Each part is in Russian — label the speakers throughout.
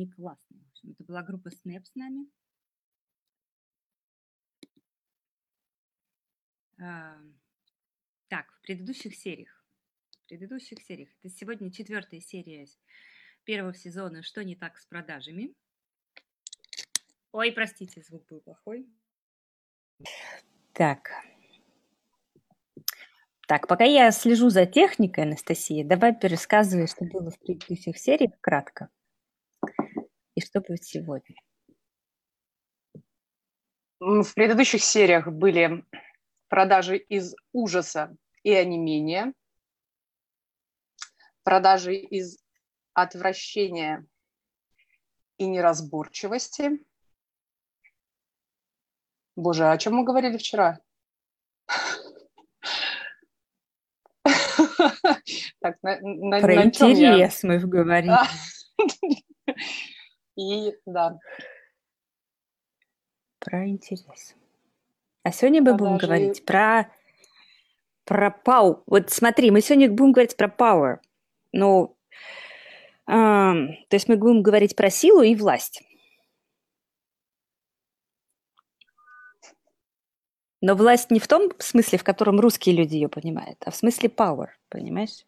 Speaker 1: они классные. Это была группа Snap с нами. А, так, в предыдущих сериях. В предыдущих сериях. Это сегодня четвертая серия первого сезона «Что не так с продажами?». Ой, простите, звук был плохой. Так. Так, пока я слежу за техникой, Анастасия, давай пересказывай, что было в предыдущих сериях кратко. И что будет сегодня.
Speaker 2: В предыдущих сериях были продажи из ужаса и онемения, продажи из отвращения и неразборчивости. Боже, а о чем мы говорили вчера?
Speaker 1: Так, на, на, Про на интерес я... мы говорили.
Speaker 2: И да.
Speaker 1: Про интерес. А сегодня мы будем говорить про про пау. Вот смотри, мы сегодня будем говорить про power. Ну, э, то есть мы будем говорить про силу и власть. Но власть не в том смысле, в котором русские люди ее понимают, а в смысле power, понимаешь?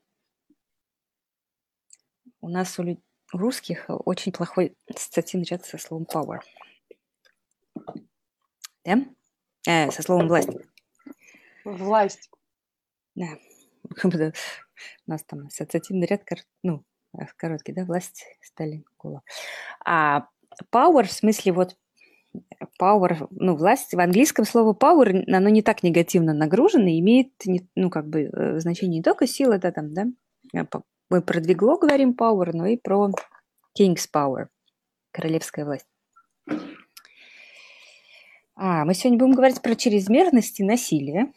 Speaker 1: У нас у, у русских очень плохой ассоциативный ряд со словом power. Да? Э, со словом власть.
Speaker 2: Власть.
Speaker 1: Да. У нас там ассоциативный ряд, ну, э, короткий, да, власть, Сталин, Кула. А power в смысле вот power, ну, власть, в английском слово power, оно не так негативно нагружено, имеет, ну, как бы, э, значение не только сила, да, там, да, мы про двигло говорим power, но и про king's power, королевская власть. А, мы сегодня будем говорить про чрезмерность и насилие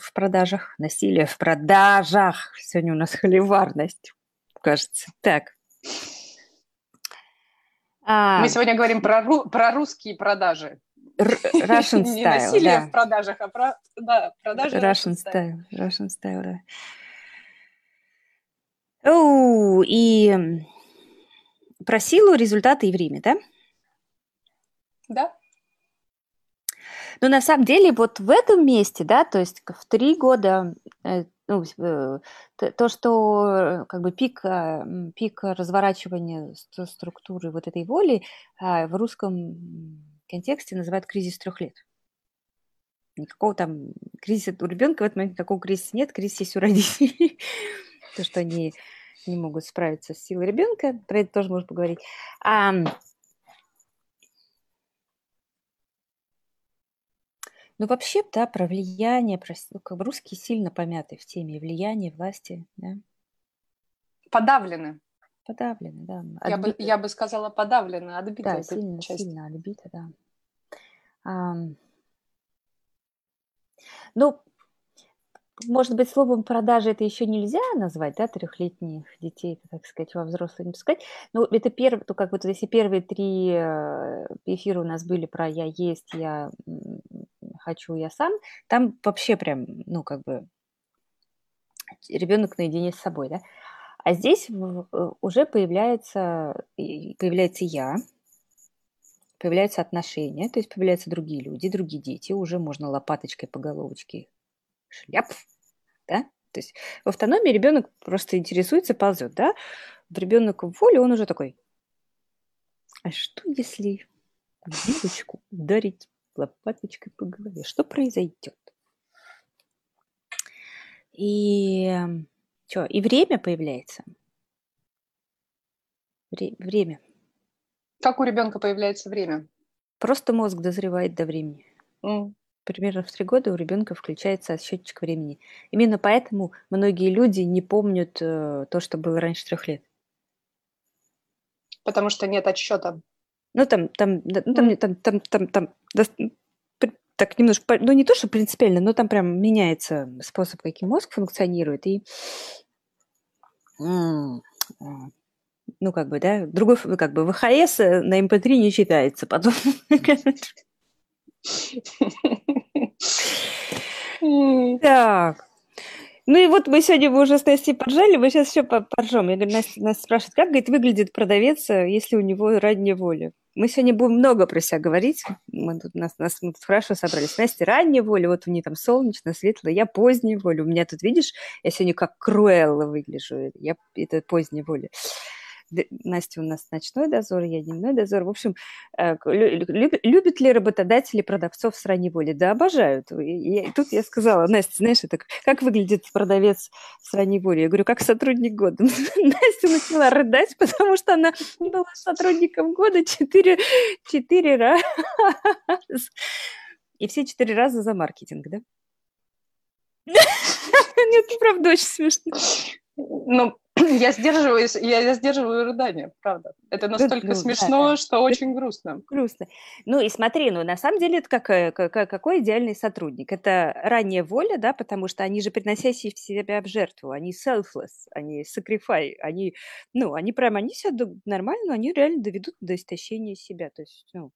Speaker 1: в продажах. Насилие в продажах. Сегодня у нас холиварность, кажется. Так.
Speaker 2: А, мы сегодня говорим про, ру, про русские продажи.
Speaker 1: Russian style,
Speaker 2: Не насилие да. в продажах, а про да, продажи
Speaker 1: Russian, Russian style. Russian style, да. И про силу, результаты и время, да?
Speaker 2: Да.
Speaker 1: Но на самом деле вот в этом месте, да, то есть в три года, э, ну, э, то, что как бы пик, э, пик разворачивания структуры вот этой воли в русском контексте называют кризис трех лет. Никакого там кризиса у ребенка в этот момент никакого кризиса нет, кризис есть у родителей. То, что они не могут справиться с силой ребенка, про это тоже можно поговорить. А, Ну, вообще, да, про влияние, про, ну, как бы русские сильно помяты в теме влияния, власти, да.
Speaker 2: Подавлены.
Speaker 1: Подавлены, да.
Speaker 2: Я, бы, я бы сказала подавлены, отбиты.
Speaker 1: Да, сильно, часть. сильно отбиты, да. А, ну, может быть, словом продажи это еще нельзя назвать, да, трехлетних детей, так сказать, во взрослые не пускать. Ну, это первый, то как вот если первые три э, эфира у нас были про «я есть», «я хочу», «я сам», там вообще прям, ну, как бы ребенок наедине с собой, да. А здесь э, уже появляется, появляется «я», появляются отношения, то есть появляются другие люди, другие дети, уже можно лопаточкой по головочке шляп, да? То есть в автономии ребенок просто интересуется, ползет, да? Ребенок в воле, он уже такой, а что если девочку ударить лопаточкой по голове? Что произойдет? И что, и время появляется. Вре- время.
Speaker 2: Как у ребенка появляется время?
Speaker 1: Просто мозг дозревает до времени. Mm примерно в три года у ребенка включается счетчик времени. Именно поэтому многие люди не помнят э, то, что было раньше трех лет.
Speaker 2: Потому что нет отсчета.
Speaker 1: Ну, там, там, ну, там, там, там, там, там, там так немножко, ну, не то, что принципиально, но там прям меняется способ, каким мозг функционирует, и а, ну, как бы, да, другой, как бы, VHS на MP3 эм не читается потом. Так. Ну и вот мы сегодня мы уже с Настей поджали, мы сейчас еще поржем. Я говорю, Настя, Настя спрашивает, как, говорит, выглядит продавец, э, если у него ранняя воля? Мы сегодня будем много про себя говорить. Мы тут, нас, нас мы тут хорошо собрались. Настя ранняя воля, вот у нее там солнечно, светло. Я поздняя воля. У меня тут, видишь, я сегодня как Круэлла выгляжу. Я, это поздняя воля. Настя у нас ночной дозор, я дневной дозор. В общем, э, любят ли работодатели продавцов с ранней воли? Да, обожают. И тут я сказала, Настя, знаешь, это как выглядит продавец с ранней воли? Я говорю, как сотрудник года. Настя начала рыдать, потому что она была сотрудником года четыре, четыре раза. И все четыре раза за маркетинг, да? Нет, правда очень смешно.
Speaker 2: Ну, я сдерживаюсь, я, я сдерживаю рыдание, правда. Это настолько ну, смешно, да, что очень грустно.
Speaker 1: Грустно. Ну и смотри, ну на самом деле это как, э, как, какой идеальный сотрудник? Это ранняя воля, да, потому что они же приносящие себя в жертву, они selfless, они sacrifice, они, ну, они прям, они себя нормально, они реально доведут до истощения себя, то есть, ну,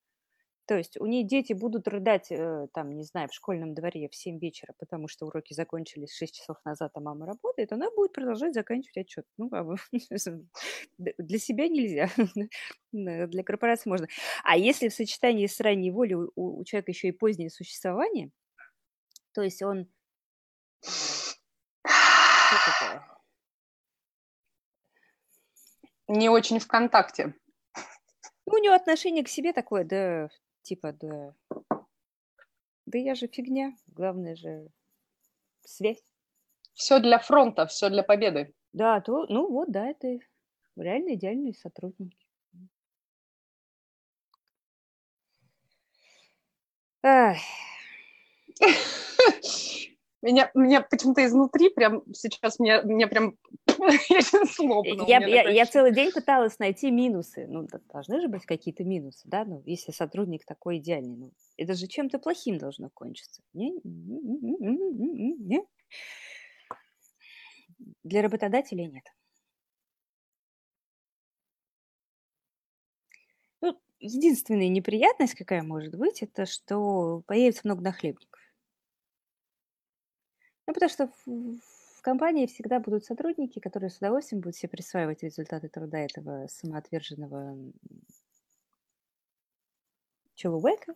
Speaker 1: то есть у нее дети будут рыдать, э, там, не знаю, в школьном дворе в 7 вечера, потому что уроки закончились 6 часов назад, а мама работает, она будет продолжать заканчивать отчет. Ну, а для себя нельзя, для корпорации можно. А если в сочетании с ранней волей у, у человека еще и позднее существование, то есть он...
Speaker 2: Не очень в контакте.
Speaker 1: Ну, у него отношение к себе такое, да, типа, да, да я же фигня, главное же связь.
Speaker 2: Все для фронта, все для победы.
Speaker 1: Да, то, ну вот, да, это реально идеальные сотрудники.
Speaker 2: Ах. Меня, меня почему-то изнутри прям сейчас мне, мне прям
Speaker 1: я злобно. Я, я, я целый день пыталась найти минусы. Ну, должны же быть какие-то минусы, да? Ну, если сотрудник такой идеальный, ну, это же чем-то плохим должно кончиться. Не? Не? Для работодателей нет. Ну, единственная неприятность, какая может быть, это что появится много нахлебников. Ну, потому что в компании всегда будут сотрудники, которые с удовольствием будут себе присваивать результаты труда этого самоотверженного человека.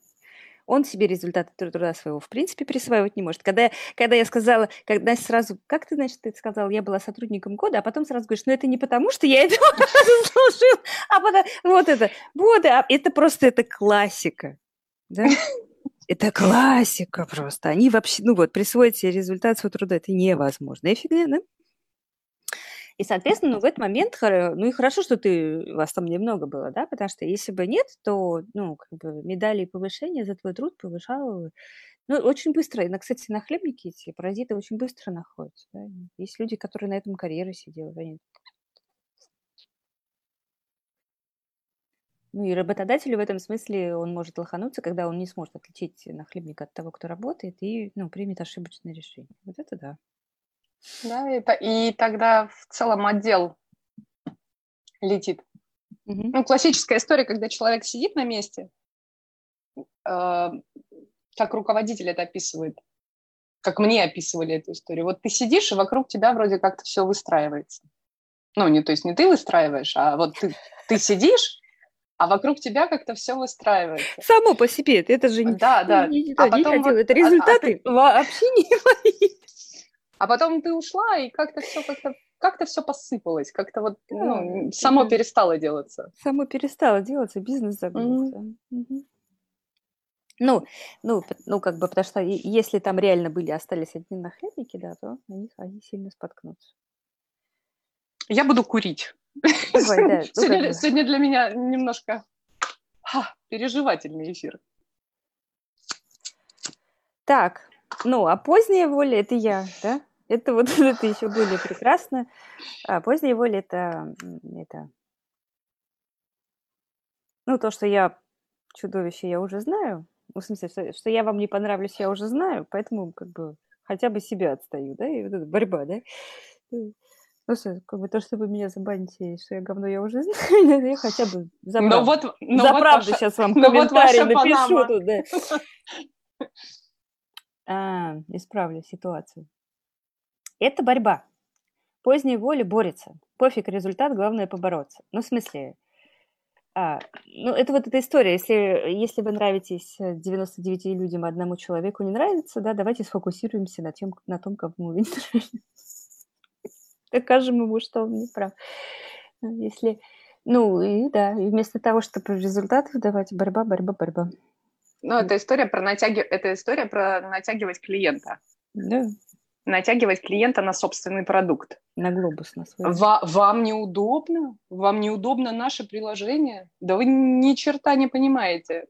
Speaker 1: Он себе результаты труда своего в принципе присваивать не может. Когда, когда я сказала, когда сразу, как ты, значит, ты сказал, я была сотрудником года, а потом сразу говоришь, ну это не потому, что я этого заслужил, а потом, вот это, вот, а это просто, это классика. Да? Это классика просто. Они вообще, ну вот, присвоить себе результат своего труда, это невозможно. И фигня, да? И, соответственно, ну, в этот момент, ну и хорошо, что ты, вас там немного было, да, потому что если бы нет, то, ну, как бы медали и повышения за твой труд повышало ну, очень быстро. И, кстати, на хлебнике эти паразиты очень быстро находятся. Да? Есть люди, которые на этом карьеры сидели. Они Ну и работодателю в этом смысле он может лохануться, когда он не сможет отличить нахлебника от того, кто работает, и ну, примет ошибочное решение. Вот это да.
Speaker 2: Да, и, и тогда в целом отдел летит. Угу. Ну, классическая история, когда человек сидит на месте, э, как руководитель это описывает, как мне описывали эту историю. Вот ты сидишь, и вокруг тебя вроде как-то все выстраивается. Ну, не то есть не ты выстраиваешь, а вот ты, ты сидишь, а вокруг тебя как-то все выстраивается.
Speaker 1: Само по себе, это же не, да, да. не, а не потом вот, это результаты а, а ты... вообще не мои.
Speaker 2: А потом ты ушла, и как-то все как-то как-то все посыпалось, как-то вот да, ну, само да. перестало делаться.
Speaker 1: Само перестало делаться, бизнес забылся. Mm-hmm. Ну, ну, ну, как бы, потому что если там реально были, остались одни нахлебники, да, то они, они сильно споткнутся.
Speaker 2: Я буду курить. Давай, да. сегодня, сегодня для меня немножко ха, переживательный эфир.
Speaker 1: Так, ну, а поздняя воля – это я, да? Это вот это еще более прекрасно. А поздняя воля – это, это... Ну, то, что я чудовище, я уже знаю. Ну, в смысле, что, что я вам не понравлюсь, я уже знаю, поэтому как бы хотя бы себя отстаю, да, и вот эта борьба, да. Ну, как бы то, чтобы меня забанить, что я говно, я уже знаю, я хотя бы за правду, но вот, но за вот правду ваша, сейчас вам комментарий вот напишу тут, да. А, исправлю ситуацию. Это борьба. Поздняя воля борется. Пофиг результат, главное побороться. Ну, в смысле, а, ну, это вот эта история. Если, если вы нравитесь 99 людям, одному человеку не нравится, да, давайте сфокусируемся на, тем, на том, кому вы не нравитесь. Докажем ему, что он не прав. Если, ну, и да, и вместо того, чтобы результаты давать, борьба, борьба, борьба.
Speaker 2: Ну, это история про натягивать, это история про натягивать клиента.
Speaker 1: Да
Speaker 2: натягивать клиента на собственный продукт.
Speaker 1: На глобус на свой.
Speaker 2: Ва- вам неудобно? Вам неудобно наше приложение? Да вы ни черта не понимаете.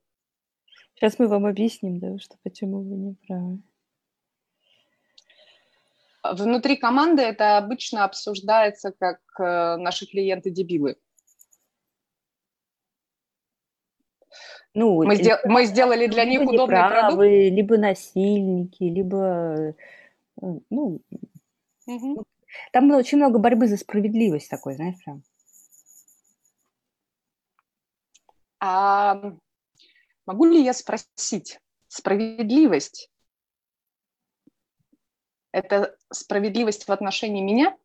Speaker 1: Сейчас мы вам объясним, да, что почему вы не правы.
Speaker 2: Внутри команды это обычно обсуждается как э, наши клиенты дебилы. Ну, мы, сдел- мы сделали для них удобный продукт.
Speaker 1: Либо насильники, либо ну, угу. там очень много борьбы за справедливость такой, знаешь, прям.
Speaker 2: А могу ли я спросить, справедливость – это справедливость в отношении меня?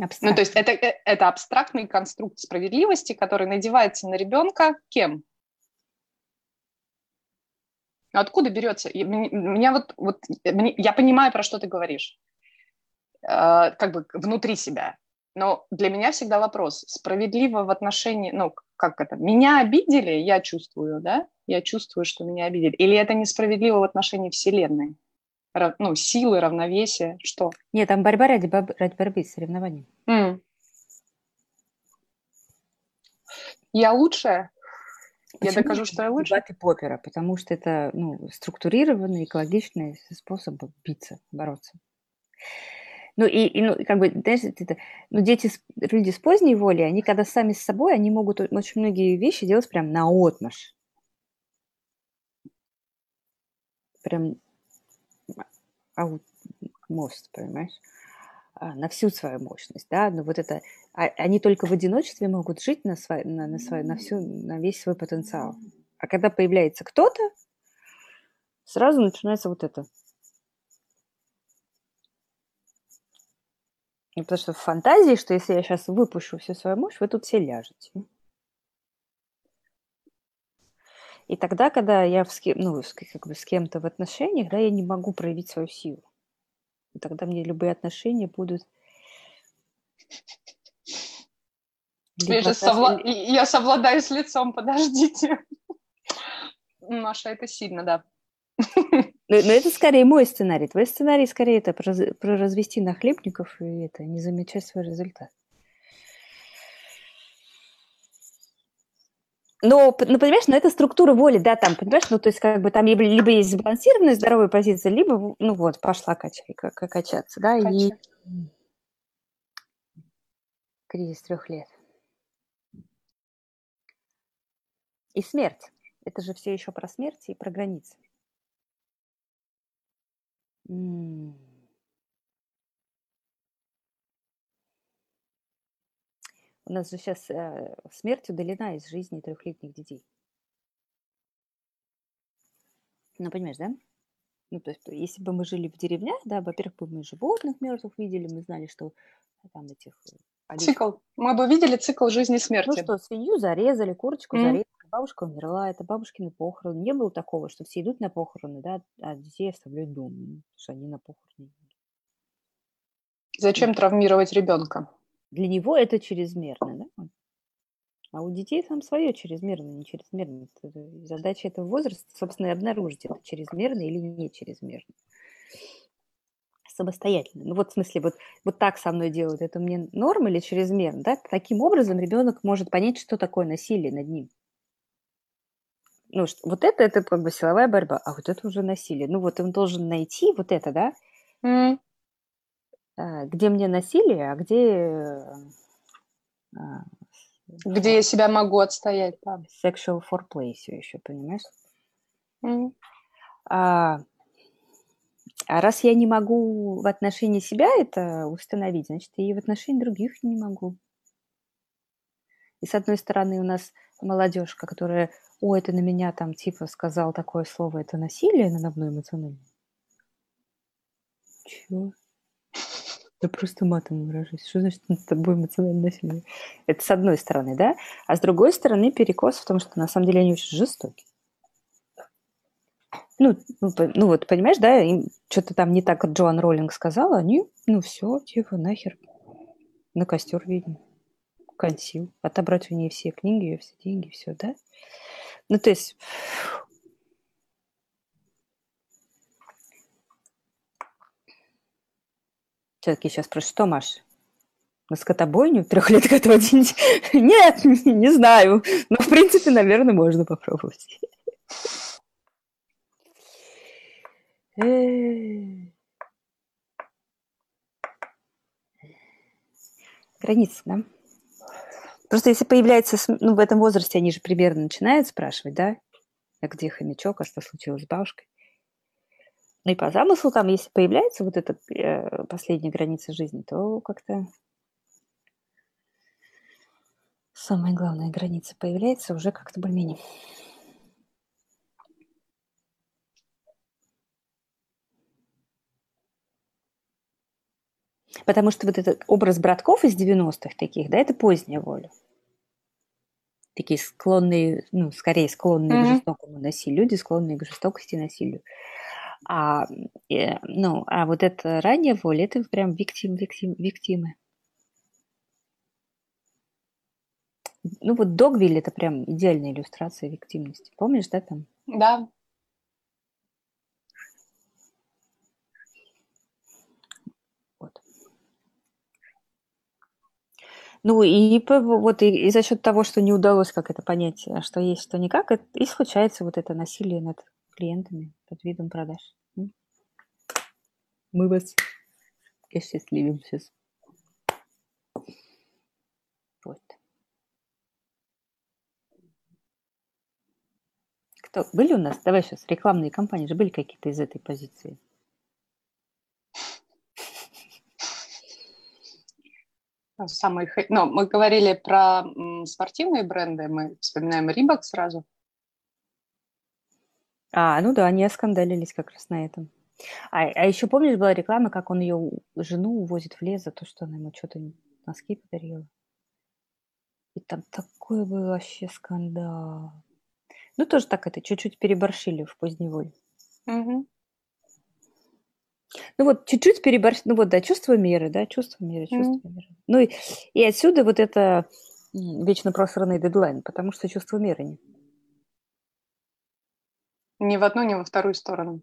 Speaker 2: Абстрактный. Ну, то есть это, э, это абстрактный конструкт справедливости, который надевается на ребенка кем? Откуда берется? Меня вот, вот я понимаю, про что ты говоришь, э, как бы внутри себя. Но для меня всегда вопрос, справедливо в отношении, ну, как это, меня обидели, я чувствую, да? Я чувствую, что меня обидели. Или это несправедливо в отношении Вселенной? ну, силы, равновесия, что?
Speaker 1: Нет, там борьба ради, боб... ради борьбы, соревнований.
Speaker 2: Mm. Я лучшая? Почему я докажу, что я лучше.
Speaker 1: Дебаты попера, потому что это ну, структурированный, экологичный способ биться, бороться. Ну и, и ну, как бы, знаешь, это, ну, дети, люди с поздней волей, они когда сами с собой, они могут очень многие вещи делать прям на отмаш. Прям мост, понимаешь? А, на всю свою мощность, да, но вот это, а, они только в одиночестве могут жить на, свой, на, на, свой, на, всю, на весь свой потенциал. А когда появляется кто-то, сразу начинается вот это. И потому что в фантазии, что если я сейчас выпущу всю свою мощь, вы тут все ляжете. И тогда, когда я в, ну, как бы с кем-то в отношениях, да, я не могу проявить свою силу тогда мне любые отношения будут...
Speaker 2: Я, же совла... я совладаю с лицом, подождите. Маша, это сильно, да.
Speaker 1: Но, но это скорее мой сценарий. Твой сценарий скорее это про, про развести нахлебников и это не замечать свой результат. Но, ну, понимаешь, ну, это структура воли, да, там, понимаешь, ну, то есть, как бы там либо, есть сбалансированная здоровая позиция, либо, ну, вот, пошла качай, как, качаться, да, Качай. и кризис трех лет. И смерть. Это же все еще про смерть и про границы. У нас же сейчас э, смерть удалена из жизни трехлетних детей. Ну, понимаешь, да? Ну, то есть, если бы мы жили в деревнях, да, во-первых, бы мы животных мертвых видели, мы знали, что там этих...
Speaker 2: Э, цикл. Мы бы видели цикл жизни и смерти.
Speaker 1: Ну что, свинью зарезали, курочку зарезали, бабушка умерла, это бабушкины похороны. Не было такого, что все идут на похороны, да, а детей оставляют дома, потому что они на похороны
Speaker 2: Зачем травмировать ребенка?
Speaker 1: Для него это чрезмерно, да? А у детей там свое чрезмерно, не чрезмерно. Задача этого возраста, собственно, и обнаружить, это чрезмерно или не чрезмерно. Самостоятельно. Ну вот в смысле, вот, вот так со мной делают, это мне норм или чрезмерно, да? Таким образом ребенок может понять, что такое насилие над ним. Ну, что, вот это, это как бы силовая борьба, а вот это уже насилие. Ну вот он должен найти вот это, да? Mm. Где мне насилие, а где...
Speaker 2: Э, где я себя могу отстоять, да.
Speaker 1: Sexual foreplay все еще, понимаешь? Mm. А, а раз я не могу в отношении себя это установить, значит, и в отношении других не могу. И с одной стороны у нас молодежь, которая о, это на меня там типа сказал такое слово, это насилие надо мной эмоциональное. Чего? Я просто матом выражаюсь. Что значит над тобой эмоциональное насилие? Это с одной стороны, да? А с другой стороны перекос в том, что на самом деле они очень жестоки. Ну, ну, ну вот, понимаешь, да, им что-то там не так, Джоан Роллинг сказала, они, ну все, типа, нахер, на костер, видимо, консил, отобрать у нее все книги, все деньги, все, да? Ну, то есть... Все-таки сейчас про что, Маша? На скотобойню трехлетка отводить? Нет, не знаю. Но, в принципе, наверное, можно попробовать. Границы, да? Просто если появляется, ну, в этом возрасте они же примерно начинают спрашивать, да, а где хомячок, а что случилось с бабушкой. Ну и по замыслу там, если появляется вот эта э, последняя граница жизни, то как-то самая главная граница появляется уже как-то более-менее. Потому что вот этот образ братков из 90-х таких, да, это поздняя воля. Такие склонные, ну, скорее склонные mm-hmm. к жестокому насилию, люди склонные к жестокости и насилию. А, э, ну, а вот эта ранняя воля, это прям виктим, виктим, виктимы. Ну вот Догвиль это прям идеальная иллюстрация виктимности. Помнишь, да, там?
Speaker 2: Да,
Speaker 1: Ну и вот и, и за счет того, что не удалось как это понять, а что есть, что никак, и случается вот это насилие над клиентами под видом продаж. Мы вас счастливим сейчас. Вот. Кто? Были у нас? Давай сейчас, рекламные кампании же были какие-то из этой позиции?
Speaker 2: Самых... Ну, мы говорили про спортивные бренды, мы вспоминаем Рибок сразу.
Speaker 1: А, ну да, они оскандалились как раз на этом. А, а еще помнишь, была реклама, как он ее жену увозит в лес за то, что она ему что-то носки подарила? И там такой был вообще скандал. Ну, тоже так это, чуть-чуть переборщили в поздней воле. Угу. Ну вот чуть-чуть переборщ... Ну вот, да, чувство меры, да, чувство меры, чувство mm. меры. Ну и, и отсюда вот это вечно просранный дедлайн, потому что чувство меры нет.
Speaker 2: Ни в одну, ни во вторую сторону.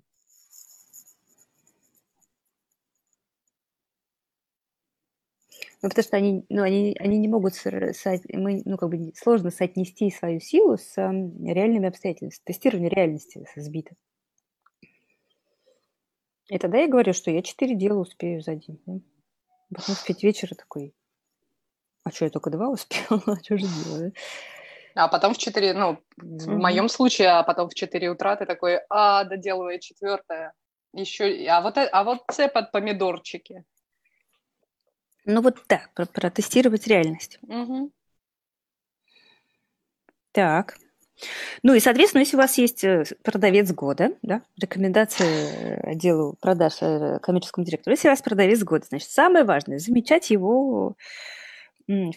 Speaker 1: Ну, потому что они, ну, они, они не могут, мы, ну, как бы сложно соотнести свою силу с реальными обстоятельствами. Тестирование реальности сбито. И тогда я говорю, что я четыре дела успею за день. Да? Потом в пять вечера такой, а что, я только два успела? А что же делаю?
Speaker 2: А потом в четыре, ну, в моем случае, а потом в четыре утра ты такой, а, доделываю четвертое. Еще, а вот, а вот це под помидорчики.
Speaker 1: Ну вот да, про протестировать реальность. Угу. Так. Ну и, соответственно, если у вас есть э, продавец года, да, рекомендация отделу продаж э, коммерческому директору, если у вас продавец года, значит, самое важное – замечать его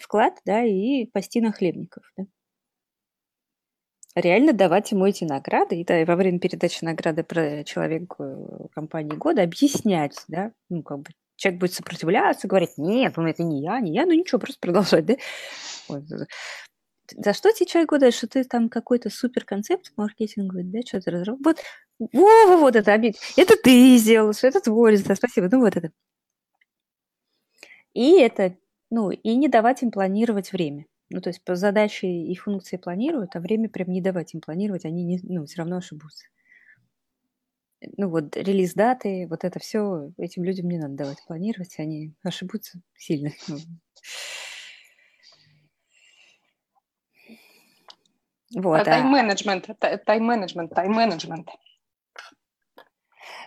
Speaker 1: вклад, да, и пасти на хлебников, да. Реально давать ему эти награды, и, да, и во время передачи награды про человеку э, компании года объяснять, да, ну, как бы человек будет сопротивляться, говорить, нет, ну это не я, не я, ну ничего, просто продолжать, да. Вот за что тебе человек года, что ты там какой-то супер концепт маркетинговый, да, что то разработал. Вот, во, во, вот это, это ты сделал, что это твой результат, спасибо, ну вот это. И это, ну, и не давать им планировать время. Ну, то есть по задаче и функции планируют, а время прям не давать им планировать, они не, ну, все равно ошибутся. Ну вот релиз даты, вот это все этим людям не надо давать планировать, они ошибутся сильно.
Speaker 2: Вот, а тайм-менеджмент, тайм-менеджмент, тайм-менеджмент.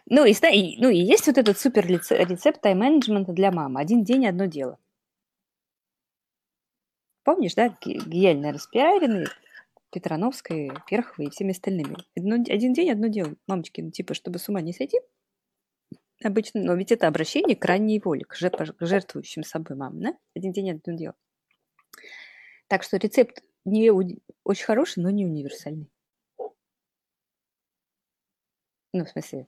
Speaker 1: Ну и, ну и есть вот этот супер рецепт тайм-менеджмента для мамы. Один день, одно дело. Помнишь, да, гениально распиаренный, Петрановской, Перховой и всеми остальными. Одно, один день одно дело. Мамочки, ну типа, чтобы с ума не сойти, обычно, но ведь это обращение к ранней воле, к жертвующим собой мамам, да? Один день одно дело. Так что рецепт не очень хороший, но не универсальный. Ну, в смысле,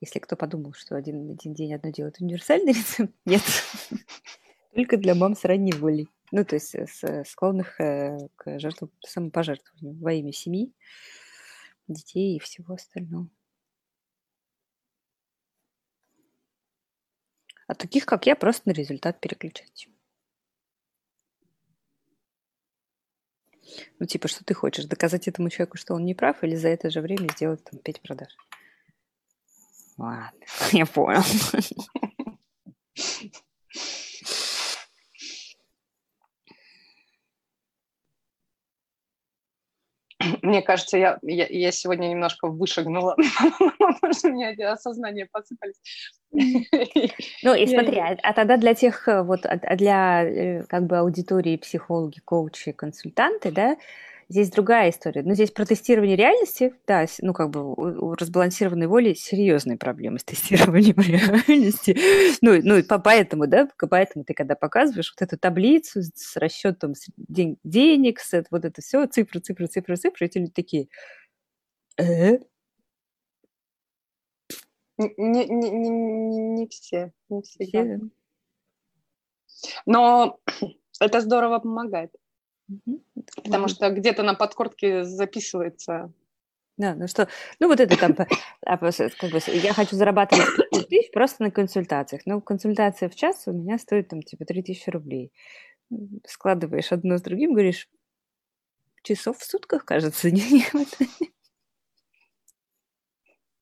Speaker 1: если кто подумал, что один, один день одно это универсальный рецепт, нет. Только для мам с ранней волей. Ну, то есть э, с, склонных э, к жертву, самопожертвованию во имя семьи, детей и всего остального. А таких, как я, просто на результат переключать. Ну, типа, что ты хочешь? Доказать этому человеку, что он не прав, или за это же время сделать там пять продаж? Ладно, я понял.
Speaker 2: Мне кажется, я, я, я сегодня немножко вышагнула, потому что у меня осознания посыпались.
Speaker 1: Ну и смотри, а, а тогда для тех, э, вот, а, а для э, как бы аудитории психологи, коучи, консультанты, да, Здесь другая история. Но здесь про тестирование реальности, да, ну, как бы у, разбалансированной воли серьезные проблемы с тестированием реальности. Ну, ну, по, поэтому, да, поэтому ты когда показываешь вот эту таблицу с расчетом день, денег, с, вот это все, цифры, цифры, цифры, цифры, эти люди такие, э?
Speaker 2: Не, не, не, не все, не все. все. Но это здорово помогает. Потому что где-то на подкорке записывается.
Speaker 1: Да, ну что, ну вот это там, а, как бы, я хочу зарабатывать тысяч просто на консультациях. Но консультация в час у меня стоит там типа 3000 рублей. Складываешь одно с другим, говоришь, часов в сутках, кажется, не хватает.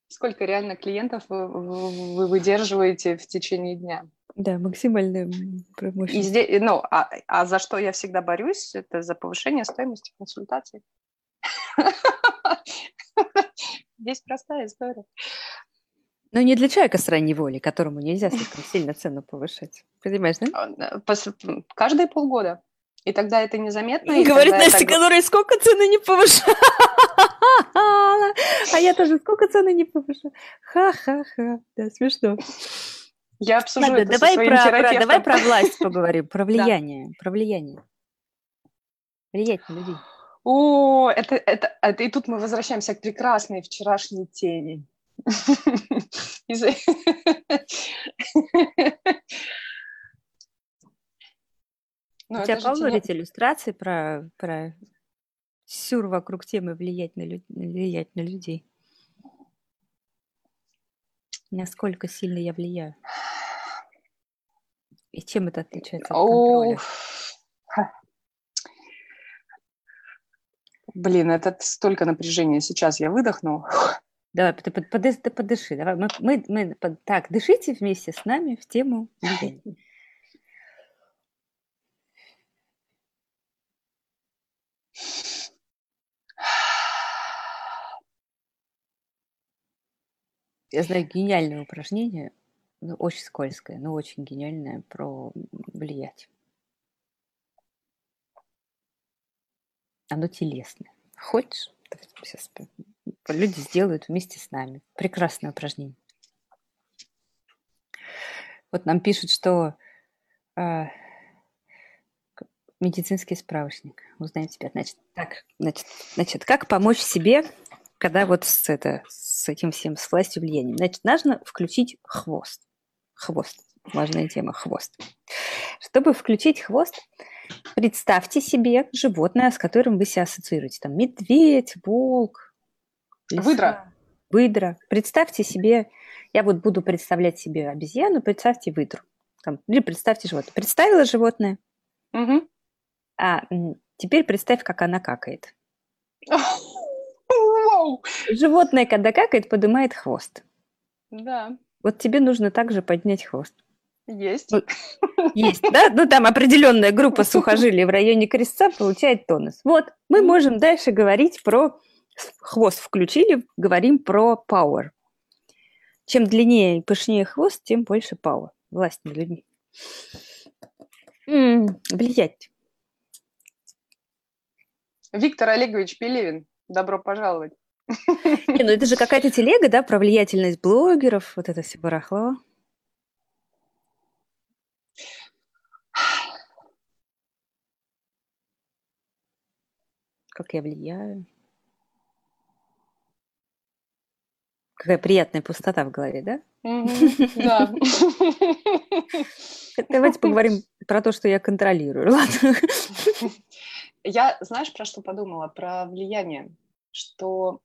Speaker 2: Сколько реально клиентов вы, вы выдерживаете в течение дня?
Speaker 1: Да, максимальная.
Speaker 2: И здесь, ну, а, а за что я всегда борюсь, это за повышение стоимости консультаций. Здесь простая история.
Speaker 1: Но не для человека с ранней волей, которому нельзя слишком сильно цену повышать. Понимаешь, да?
Speaker 2: Каждые полгода. И тогда это незаметно.
Speaker 1: Говорит Настя, это... которая сколько цены не повышала. А я тоже сколько цены не повышала. Ха-ха-ха. Да, смешно.
Speaker 2: Я обсужу Ладно, это
Speaker 1: давай
Speaker 2: со своим
Speaker 1: про, про, давай про власть поговорим, про влияние, про влияние. Влиять на людей.
Speaker 2: О, это, это, это, и тут мы возвращаемся к прекрасной вчерашней теме.
Speaker 1: У тебя полно ведь иллюстраций про, про сюр вокруг темы влиять на, влиять на людей. Насколько сильно я влияю? И чем это отличается от контроля?
Speaker 2: Блин, это столько напряжения. Сейчас я выдохну.
Speaker 1: Давай, ты подыши, подыши. Давай, мы, мы, мы, так, дышите вместе с нами в тему Я знаю гениальное упражнение, ну, очень скользкое, но очень гениальное про влиять. Оно телесное. Хочешь? Сейчас люди сделают вместе с нами. Прекрасное упражнение. Вот нам пишут, что э, медицинский справочник. Узнаем тебя. Значит, так, значит, значит, как помочь себе когда вот с, это, с этим всем, с властью влиянием, значит, нужно включить хвост. Хвост. Важная тема – хвост. Чтобы включить хвост, представьте себе животное, с которым вы себя ассоциируете. Там медведь, волк,
Speaker 2: лиса, выдра.
Speaker 1: Выдра. Представьте себе, я вот буду представлять себе обезьяну, представьте выдру. Там, или представьте животное. Представила животное,
Speaker 2: угу.
Speaker 1: а теперь представь, как она какает. Животное, когда какает, поднимает хвост.
Speaker 2: Да.
Speaker 1: Вот тебе нужно также поднять хвост.
Speaker 2: Есть.
Speaker 1: Есть, да? Ну, там определенная группа сухожилий в районе крестца получает тонус. Вот, мы можем дальше говорить про... Хвост включили, говорим про power. Чем длиннее и пышнее хвост, тем больше power. Власть над людьми. М-м, влиять.
Speaker 2: Виктор Олегович Пелевин, добро пожаловать.
Speaker 1: Не, ну это же какая-то телега, да, про влиятельность блогеров, вот это все барахло. Как я влияю. Какая приятная пустота в голове, да?
Speaker 2: Да.
Speaker 1: Давайте поговорим про то, что я контролирую. Ладно.
Speaker 2: Я, знаешь, про что подумала? Про влияние. Что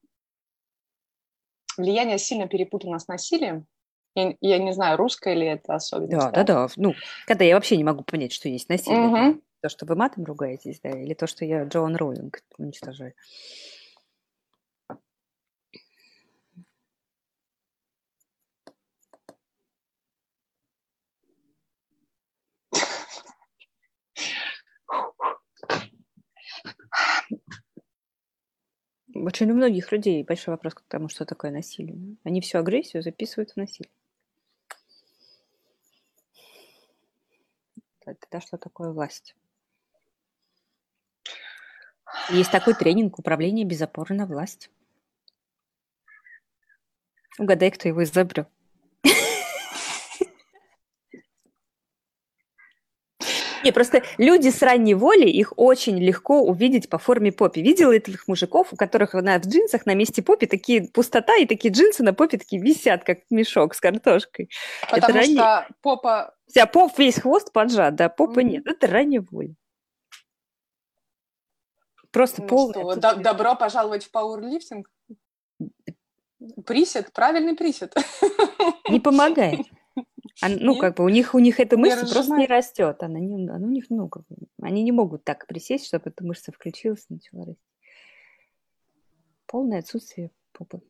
Speaker 2: влияние сильно перепутано с насилием. Я, я не знаю, русское ли это особенность.
Speaker 1: Да, да, да, да. Ну, когда я вообще не могу понять, что есть насилие. Угу. То, что вы матом ругаетесь, да, или то, что я Джоан Роулинг уничтожаю. Очень у многих людей большой вопрос к тому, что такое насилие. Они всю агрессию записывают в насилие. Тогда что такое власть? Есть такой тренинг управления без опоры на власть. Угадай, кто его изобрел. Не, просто люди с ранней воли, их очень легко увидеть по форме попи. Видела этих мужиков, у которых на, в джинсах на месте попи такие пустота, и такие джинсы на попе такие висят, как мешок с картошкой.
Speaker 2: Потому это что ранний... попа...
Speaker 1: Вся поп, весь хвост поджат, да, попа mm-hmm. нет. Это ранняя воля. Просто ну полное...
Speaker 2: Что, добро пожаловать в пауэрлифтинг. Присед, правильный присед.
Speaker 1: Не помогает. А, ну, как бы у них, у них эта мышца просто не растет. Она не, она у них, ну, как бы, они не могут так присесть, чтобы эта мышца включилась и начала расти. Полное отсутствие попы.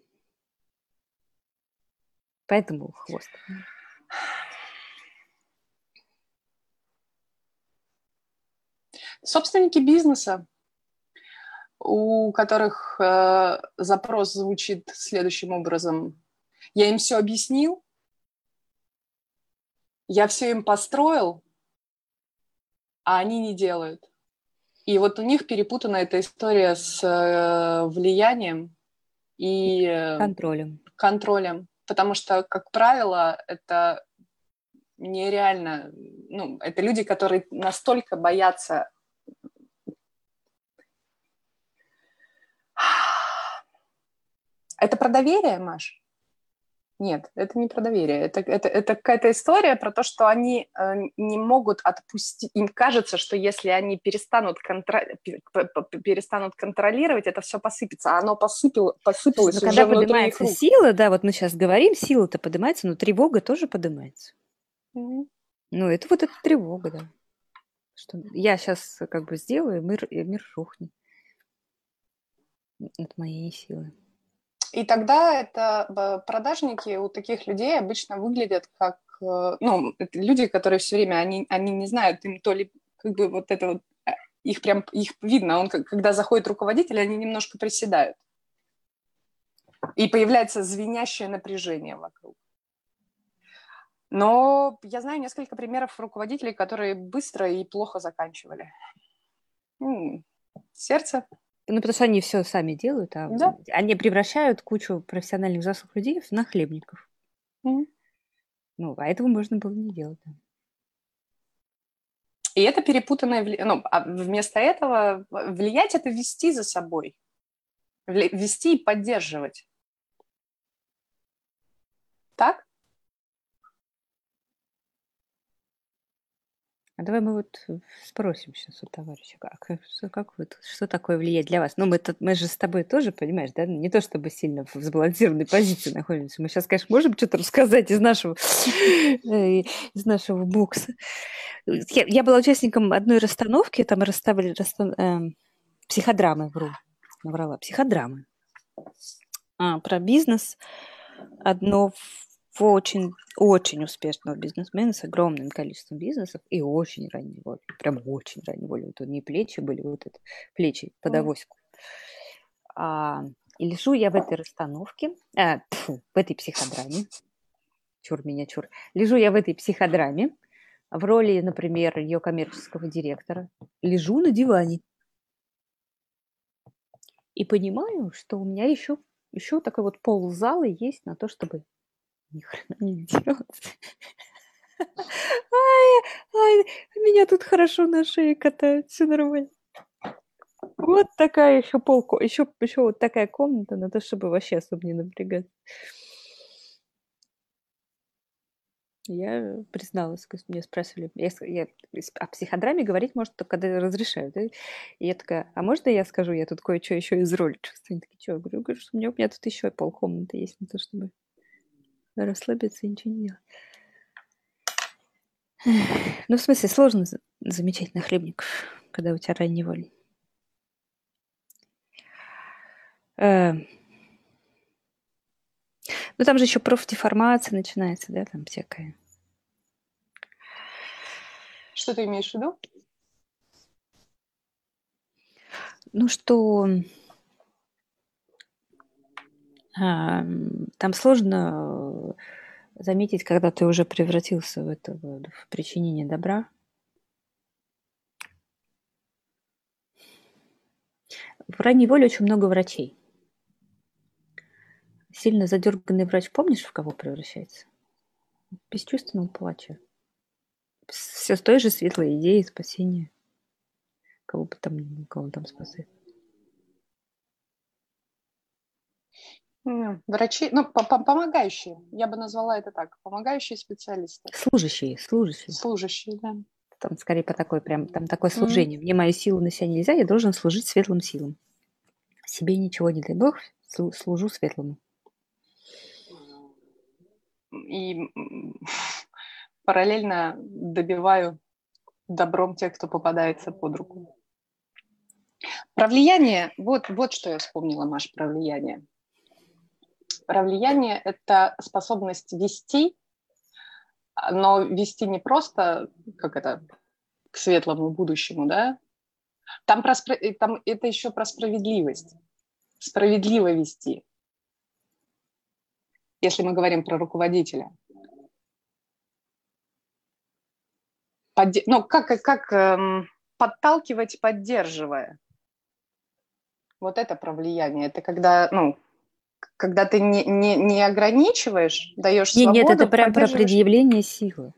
Speaker 1: Поэтому хвост.
Speaker 2: Собственники бизнеса, у которых э, запрос звучит следующим образом. Я им все объяснил, я все им построил, а они не делают. И вот у них перепутана эта история с э, влиянием и
Speaker 1: контролем.
Speaker 2: контролем. Потому что, как правило, это нереально. Ну, это люди, которые настолько боятся Это про доверие, Маш? Нет, это не про доверие. Это, это, это какая-то история про то, что они э, не могут отпустить. Им кажется, что если они перестанут, контро... перестанут контролировать, это все посыпется. А оно посыпало, посыпалось но
Speaker 1: уже когда поднимается сила, да, вот мы сейчас говорим, сила-то поднимается, но тревога тоже поднимается. Mm-hmm. Ну, это вот эта тревога, да. Что я сейчас как бы сделаю, мир, мир рухнет от моей силы.
Speaker 2: И тогда это продажники у таких людей обычно выглядят как, э, ну, люди, которые все время, они, они не знают, им то ли как бы вот это вот, э, их прям, их видно, он, когда заходит руководитель, они немножко приседают. И появляется звенящее напряжение вокруг. Но я знаю несколько примеров руководителей, которые быстро и плохо заканчивали. Сердце
Speaker 1: ну, потому что они все сами делают, а да. они превращают кучу профессиональных взрослых людей в нахлебников. Mm. Ну, а этого можно было не делать. Да.
Speaker 2: И это перепутанное влияние. Ну, а вместо этого влиять – это вести за собой. Вести и поддерживать. Так?
Speaker 1: А давай мы вот спросим сейчас у товарища, как, как вот, что такое влиять для вас? Ну, мы, тут, мы же с тобой тоже, понимаешь, да, не то чтобы сильно в сбалансированной позиции находимся. Мы сейчас, конечно, можем что-то рассказать из нашего, э, из нашего бокса. Я, я была участником одной расстановки, там расставили расстан... э, психодрамы, вру, наврала, психодрамы а, про бизнес. Одно очень, очень успешного бизнесмена с огромным количеством бизнесов и очень ранней волей. Прям очень ранней волей. Вот не плечи были, вот это плечи под авоську. А, и лежу я в этой расстановке, а, тьфу, в этой психодраме. Чур меня, чур. Лежу я в этой психодраме в роли, например, ее коммерческого директора. Лежу на диване. И понимаю, что у меня еще, еще такой вот пол зала есть на то, чтобы ни хрена не делать. Ай, ай, меня тут хорошо на шее катают, все нормально. Вот такая еще полку, еще, еще вот такая комната, на то, чтобы вообще особо не напрягаться. Я призналась, меня спрашивали, я, я о психодраме говорить может только когда разрешают. Да? И я такая, а можно я скажу, я тут кое-что еще из роли чувствую? Они такие, что? Я говорю, что у меня, у меня тут еще полкомнаты есть на то, чтобы расслабиться и ничего не делать. Ну, в смысле, сложно замечать нахлебников, когда у тебя ранний воль. Э, ну, там же еще профдеформация начинается, да, там всякая.
Speaker 2: Что ты имеешь в виду?
Speaker 1: Ну, что там сложно заметить, когда ты уже превратился в это в причинение добра. В ранней воле очень много врачей. Сильно задерганный врач, помнишь, в кого превращается? Бесчувственного плача. Все с той же светлой идеей спасения. Кого бы там, кого он там спасает.
Speaker 2: Врачи, ну, помогающие, я бы назвала это так, помогающие специалисты.
Speaker 1: Служащие, служащие.
Speaker 2: Служащие, да.
Speaker 1: Там скорее по такой прям, там такое служение. Mm-hmm. Мне мою силу на себя нельзя, я должен служить светлым силам. Себе ничего не дай бог, служу светлому.
Speaker 2: И параллельно добиваю добром тех, кто попадается под руку. Про влияние, вот, вот что я вспомнила, Маш, про влияние. Про влияние – это способность вести, но вести не просто, как это, к светлому будущему, да? Там, про, там это еще про справедливость. Справедливо вести. Если мы говорим про руководителя. Подде... Ну, как, как эм, подталкивать, поддерживая. Вот это про влияние. Это когда, ну, когда ты не, не, не ограничиваешь, даешь свободу.
Speaker 1: Нет, нет, это прям про предъявление силы.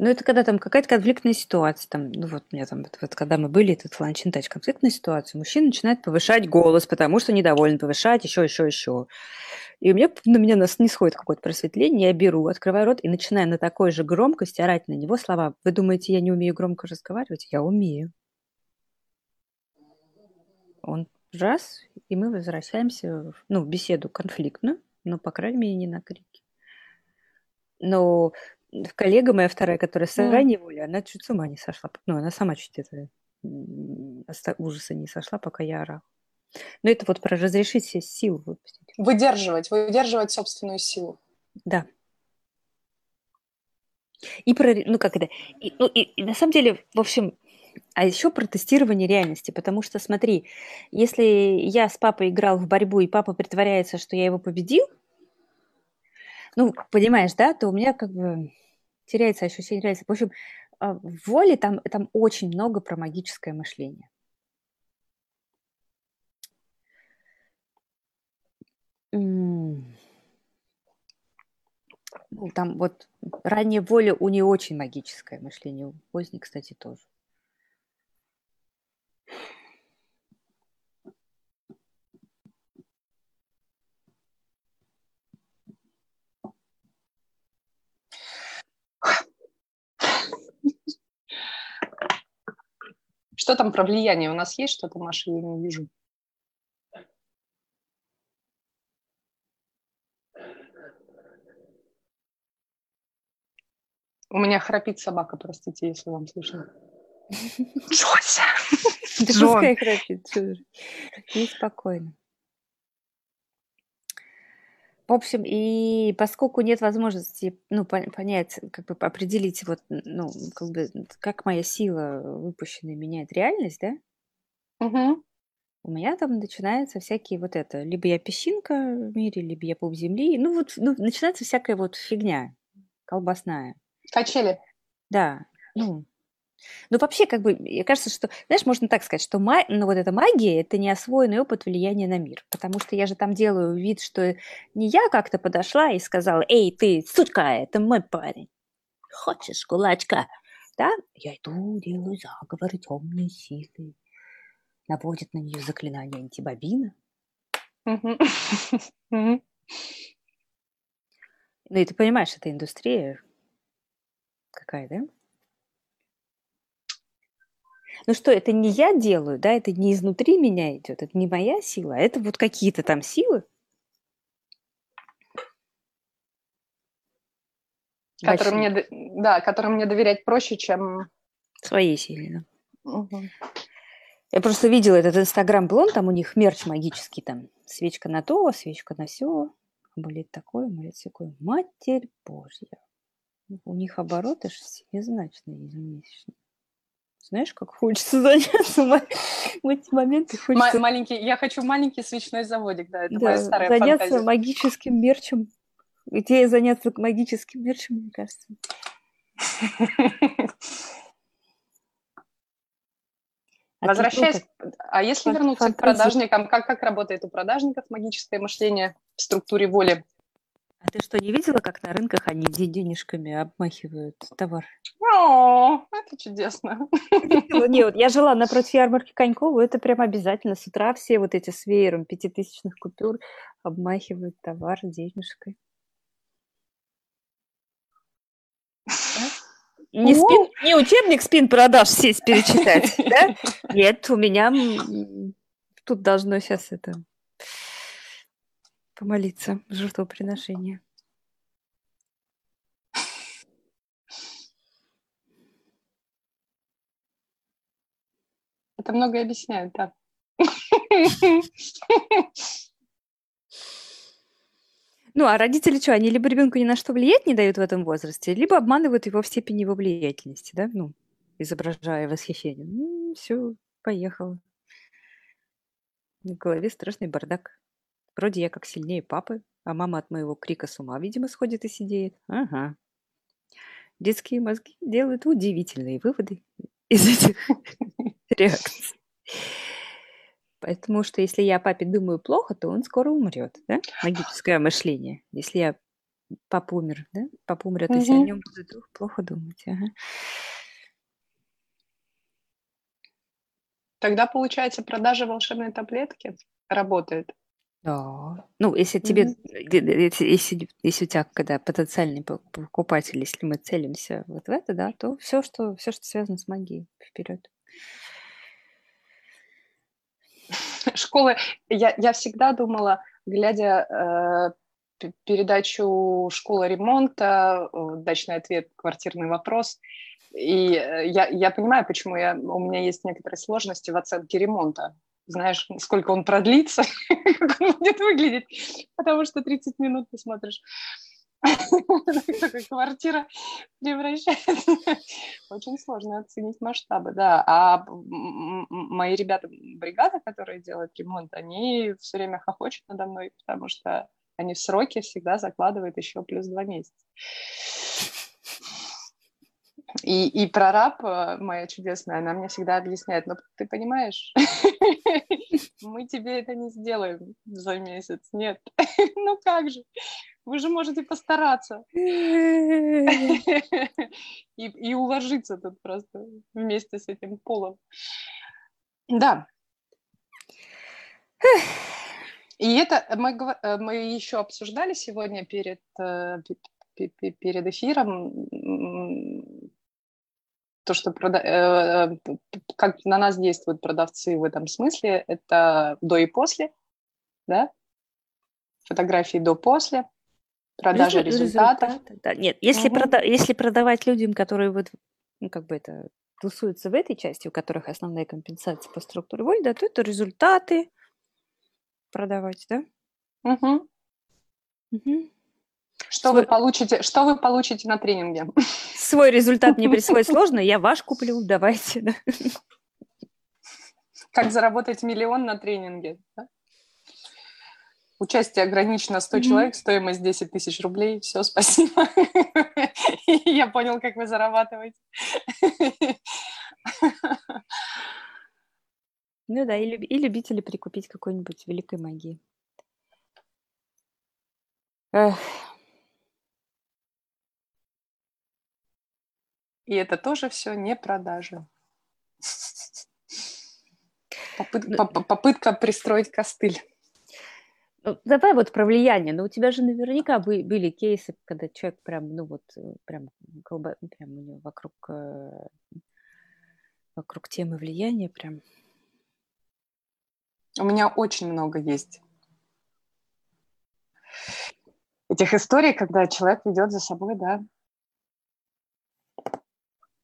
Speaker 1: Ну, это когда там какая-то конфликтная ситуация, там, ну вот у меня там, вот, вот когда мы были, этот ланчин-тач, конфликтная ситуация, мужчина начинает повышать голос, потому что недоволен, повышать, еще, еще, еще. И у меня на меня нас не сходит какое-то просветление, я беру, открываю рот и начинаю на такой же громкости орать на него слова. Вы думаете, я не умею громко разговаривать? Я умею. Он раз, и мы возвращаемся ну, в беседу конфликтную, но, по крайней мере, не на крики. Но коллега моя вторая, которая с ранней воли, она чуть с ума не сошла. Ну, она сама чуть это ужаса не сошла, пока я орал. Но это вот про разрешить себе силу выпустить.
Speaker 2: Выдерживать, выдерживать собственную силу.
Speaker 1: Да. И про, ну как это, и, ну и, и на самом деле, в общем, а еще про тестирование реальности, потому что, смотри, если я с папой играл в борьбу, и папа притворяется, что я его победил, ну, понимаешь, да, то у меня как бы теряется ощущение реальности. В общем, а, в воле там, там очень много про магическое мышление. Ну, там вот ранняя воля у нее очень магическое мышление, у поздней, кстати, тоже.
Speaker 2: Что там про влияние? У нас есть что-то, Маша, я не вижу. У меня храпит собака, простите, если вам слышно.
Speaker 1: Джося! Да храпит, не спокойно. В общем, и поскольку нет возможности, ну, понять, как бы определить, вот, ну, как бы, как моя сила выпущенная меняет реальность, да?
Speaker 2: Угу.
Speaker 1: У меня там начинаются всякие вот это, либо я песчинка в мире, либо я пуп земли, ну, вот, ну, начинается всякая вот фигня колбасная.
Speaker 2: Качели.
Speaker 1: Да, ну, Ну, вообще, как бы, мне кажется, что, знаешь, можно так сказать, что ма... ну, вот эта магия – это неосвоенный опыт влияния на мир. Потому что я же там делаю вид, что не я как-то подошла и сказала, «Эй, ты, сучка, это мой парень. Хочешь кулачка?» Да? Я иду, делаю заговор темные силы. Наводит на нее заклинание антибобина. Ну, и ты понимаешь, это индустрия какая, да? Ну что, это не я делаю, да, это не изнутри меня идет, это не моя сила, а это вот какие-то там силы.
Speaker 2: Которым мне, да, которым мне доверять проще, чем...
Speaker 1: Своей силе, да. Угу. Я просто видела этот инстаграм-блон, там у них мерч магический, там свечка на то, свечка на все, амулет такой, амулет такой. Матерь Божья. У них обороты семизначные ежемесячно. Знаешь, как хочется заняться в эти моменты.
Speaker 2: Хочется... Маленький, я хочу маленький свечной заводик, да, это
Speaker 1: да,
Speaker 2: моя старая
Speaker 1: заняться
Speaker 2: фантазия.
Speaker 1: магическим мерчем. Идея заняться магическим мерчем, мне кажется.
Speaker 2: Возвращаясь, а если вернуться к продажникам, как, как работает у продажников магическое мышление в структуре воли?
Speaker 1: А ты что, не видела, как на рынках они денежками обмахивают товар?
Speaker 2: О, это чудесно.
Speaker 1: Нет, я жила напротив ярмарки Конькова, это прям обязательно. С утра все вот эти с веером пятитысячных купюр обмахивают товар денежкой. Не, спин, не учебник спин продаж сесть перечитать, да? Нет, у меня тут должно сейчас это помолиться, жертвоприношение.
Speaker 2: Это многое объясняет, да.
Speaker 1: Ну, а родители что, они либо ребенку ни на что влиять не дают в этом возрасте, либо обманывают его в степени его влиятельности, да, ну, изображая восхищение. Ну, все, поехало. В голове страшный бардак. Вроде я как сильнее папы, а мама от моего крика с ума, видимо, сходит и сидеет. Ага. Детские мозги делают удивительные выводы из этих реакций. Потому что если я папе думаю плохо, то он скоро умрет, да? Магическое мышление. Если я папа умер, да? Папа умрет, если о нем буду плохо думать. Ага.
Speaker 2: Тогда, получается, продажа волшебной таблетки работает.
Speaker 1: Да. Ну, если тебе, mm-hmm. если, если, если у тебя, когда потенциальный покупатель, если мы целимся вот в это, да, то все, что, все, что связано с магией, вперед.
Speaker 2: Школы, я, я всегда думала, глядя э, передачу «Школа ремонта», «Дачный ответ», «Квартирный вопрос», и э, я, я понимаю, почему я, у меня есть некоторые сложности в оценке ремонта знаешь, сколько он продлится, как он будет выглядеть, потому что 30 минут ты смотришь квартира превращается. Очень сложно оценить масштабы, да. А мои ребята, бригада, которые делают ремонт, они все время хохочут надо мной, потому что они в сроки всегда закладывают еще плюс два месяца. И, и прораб э, моя чудесная, она мне всегда объясняет, ну, ты понимаешь, мы тебе это не сделаем за месяц, нет. ну как же, вы же можете постараться. и, и уложиться тут просто вместе с этим полом. Да. И это мы, мы еще обсуждали сегодня перед, э, перед эфиром то, что прода... Э, э, как на нас действуют продавцы в этом смысле, это до и после, да? Фотографии до-после, продажа результатов. Результат,
Speaker 1: да. Нет, если, угу. прода... если продавать людям, которые вот, ну, как бы это тусуются в этой части, у которых основная компенсация по структуре воли, да, то это результаты продавать, да?
Speaker 2: Угу. Угу. Что, Свой... вы получите, что вы получите на тренинге?
Speaker 1: Свой результат мне присвоить сложно, я ваш куплю, давайте. Да.
Speaker 2: Как заработать миллион на тренинге? Да? Участие ограничено 100 mm-hmm. человек, стоимость 10 тысяч рублей. Все, спасибо. Я понял, как вы зарабатываете.
Speaker 1: Ну да, и, и любители прикупить какой-нибудь великой магии. Эх.
Speaker 2: И это тоже все не продажи. Попытка, ну, попытка пристроить костыль.
Speaker 1: Ну, давай вот про влияние. Но ну, у тебя же наверняка были кейсы, когда человек прям, ну вот, э, прям, колба, прям у него вокруг, э, вокруг темы влияния прям.
Speaker 2: У меня очень много есть этих историй, когда человек ведет за собой, да,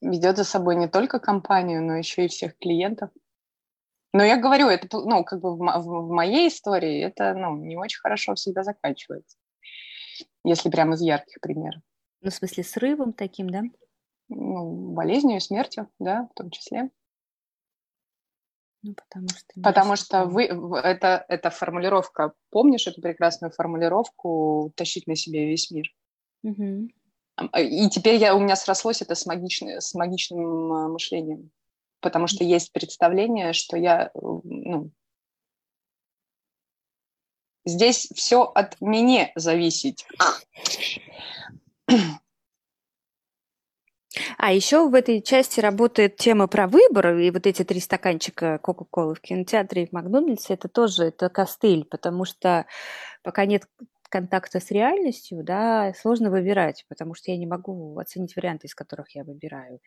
Speaker 2: ведет за собой не только компанию, но еще и всех клиентов. Но я говорю, это, ну, как бы в, в, моей истории это, ну, не очень хорошо всегда заканчивается, если прямо из ярких примеров.
Speaker 1: Ну, в смысле, срывом таким, да?
Speaker 2: Ну, болезнью, смертью, да, в том числе.
Speaker 1: Ну, потому что...
Speaker 2: Потому что вы, это, эта формулировка, помнишь эту прекрасную формулировку «тащить на себе весь мир»? Угу. И теперь я, у меня срослось это с, магичной, с магичным а, мышлением потому что есть представление, что я, ну, здесь все от меня зависит.
Speaker 1: А еще в этой части работает тема про выбор, и вот эти три стаканчика Кока-Колы в кинотеатре и в Макдональдсе, это тоже это костыль, потому что пока нет контакта с реальностью, да, сложно выбирать, потому что я не могу оценить варианты, из которых я выбираю.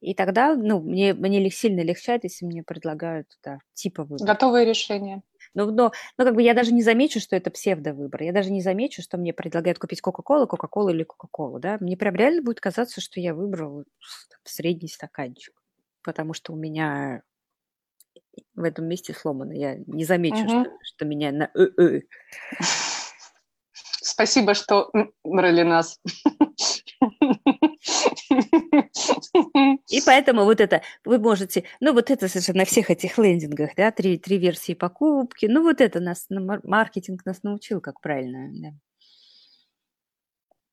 Speaker 1: И тогда, ну, мне, мне сильно легчает, если мне предлагают, да, типа выбора.
Speaker 2: Готовые решения.
Speaker 1: Ну, но, но как бы я даже не замечу, что это псевдовыбор. Я даже не замечу, что мне предлагают купить Кока-Колу, Кока-Колу или Кока-Колу, да. Мне прям реально будет казаться, что я выбрал средний стаканчик, потому что у меня в этом месте сломано. Я не замечу, угу. что, что меня на.
Speaker 2: Спасибо, что брали нас.
Speaker 1: И поэтому вот это, вы можете, ну вот это совершенно на всех этих лендингах, да, три, три версии покупки, ну вот это нас, маркетинг нас научил, как правильно, да.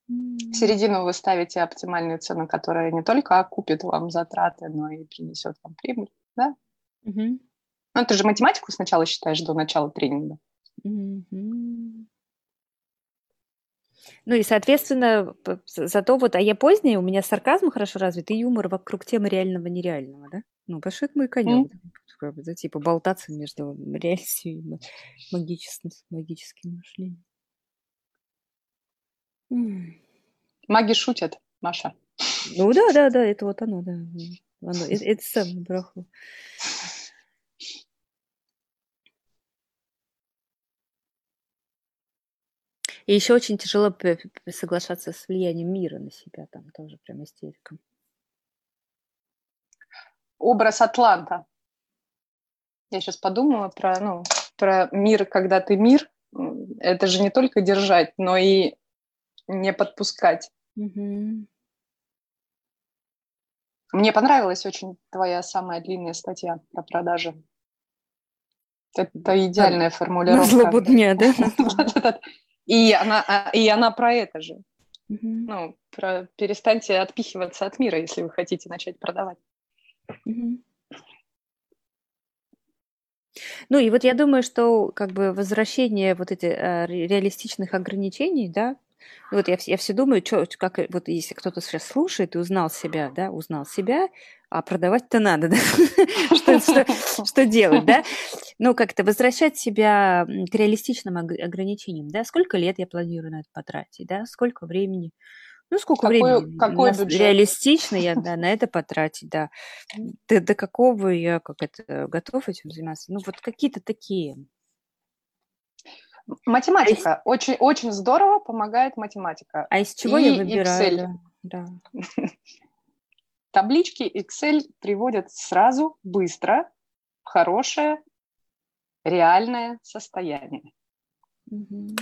Speaker 2: В середину вы ставите оптимальную цену, которая не только окупит вам затраты, но и принесет вам прибыль, да? Угу. Ну, ты же математику сначала считаешь до начала тренинга. Угу.
Speaker 1: Ну и, соответственно, зато вот, а я поздняя, у меня сарказм хорошо развит и юмор вокруг темы реального нереального, да? Ну, потому что это мой конек, mm. да, типа болтаться между реальностью и магическим, магическим мышлением.
Speaker 2: Маги шутят, Маша.
Speaker 1: Ну да, да, да, это вот оно, да. Оно, это, это самое браху. И еще очень тяжело соглашаться с влиянием мира на себя, там тоже прям истерика.
Speaker 2: Образ Атланта. Я сейчас подумала про, ну, про мир, когда ты мир. Это же не только держать, но и не подпускать. Угу. Мне понравилась очень твоя самая длинная статья про продажи. Это идеальная формулировка. На
Speaker 1: злобу дня, да?
Speaker 2: И она, а, и она про это же. Угу. Ну, про перестаньте отпихиваться от мира, если вы хотите начать продавать. Угу.
Speaker 1: Ну и вот я думаю, что как бы возвращение вот этих э, реалистичных ограничений, да, вот я, я все думаю, что, как вот если кто-то сейчас слушает и узнал себя, да, узнал себя, а продавать-то надо, да? что, что, что делать, да? Ну, как-то возвращать себя к реалистичным ограничениям, да? Сколько лет я планирую на это потратить, да? Сколько времени? Ну, сколько какой, времени какой реалистично я да, на это потратить, да. До, до какого я как это готов этим заниматься? Ну, вот какие-то такие.
Speaker 2: Математика. А очень, очень здорово помогает математика.
Speaker 1: А из чего И я выбираю? Excel. Да.
Speaker 2: Таблички Excel приводят сразу, быстро, в хорошее, реальное состояние. Угу.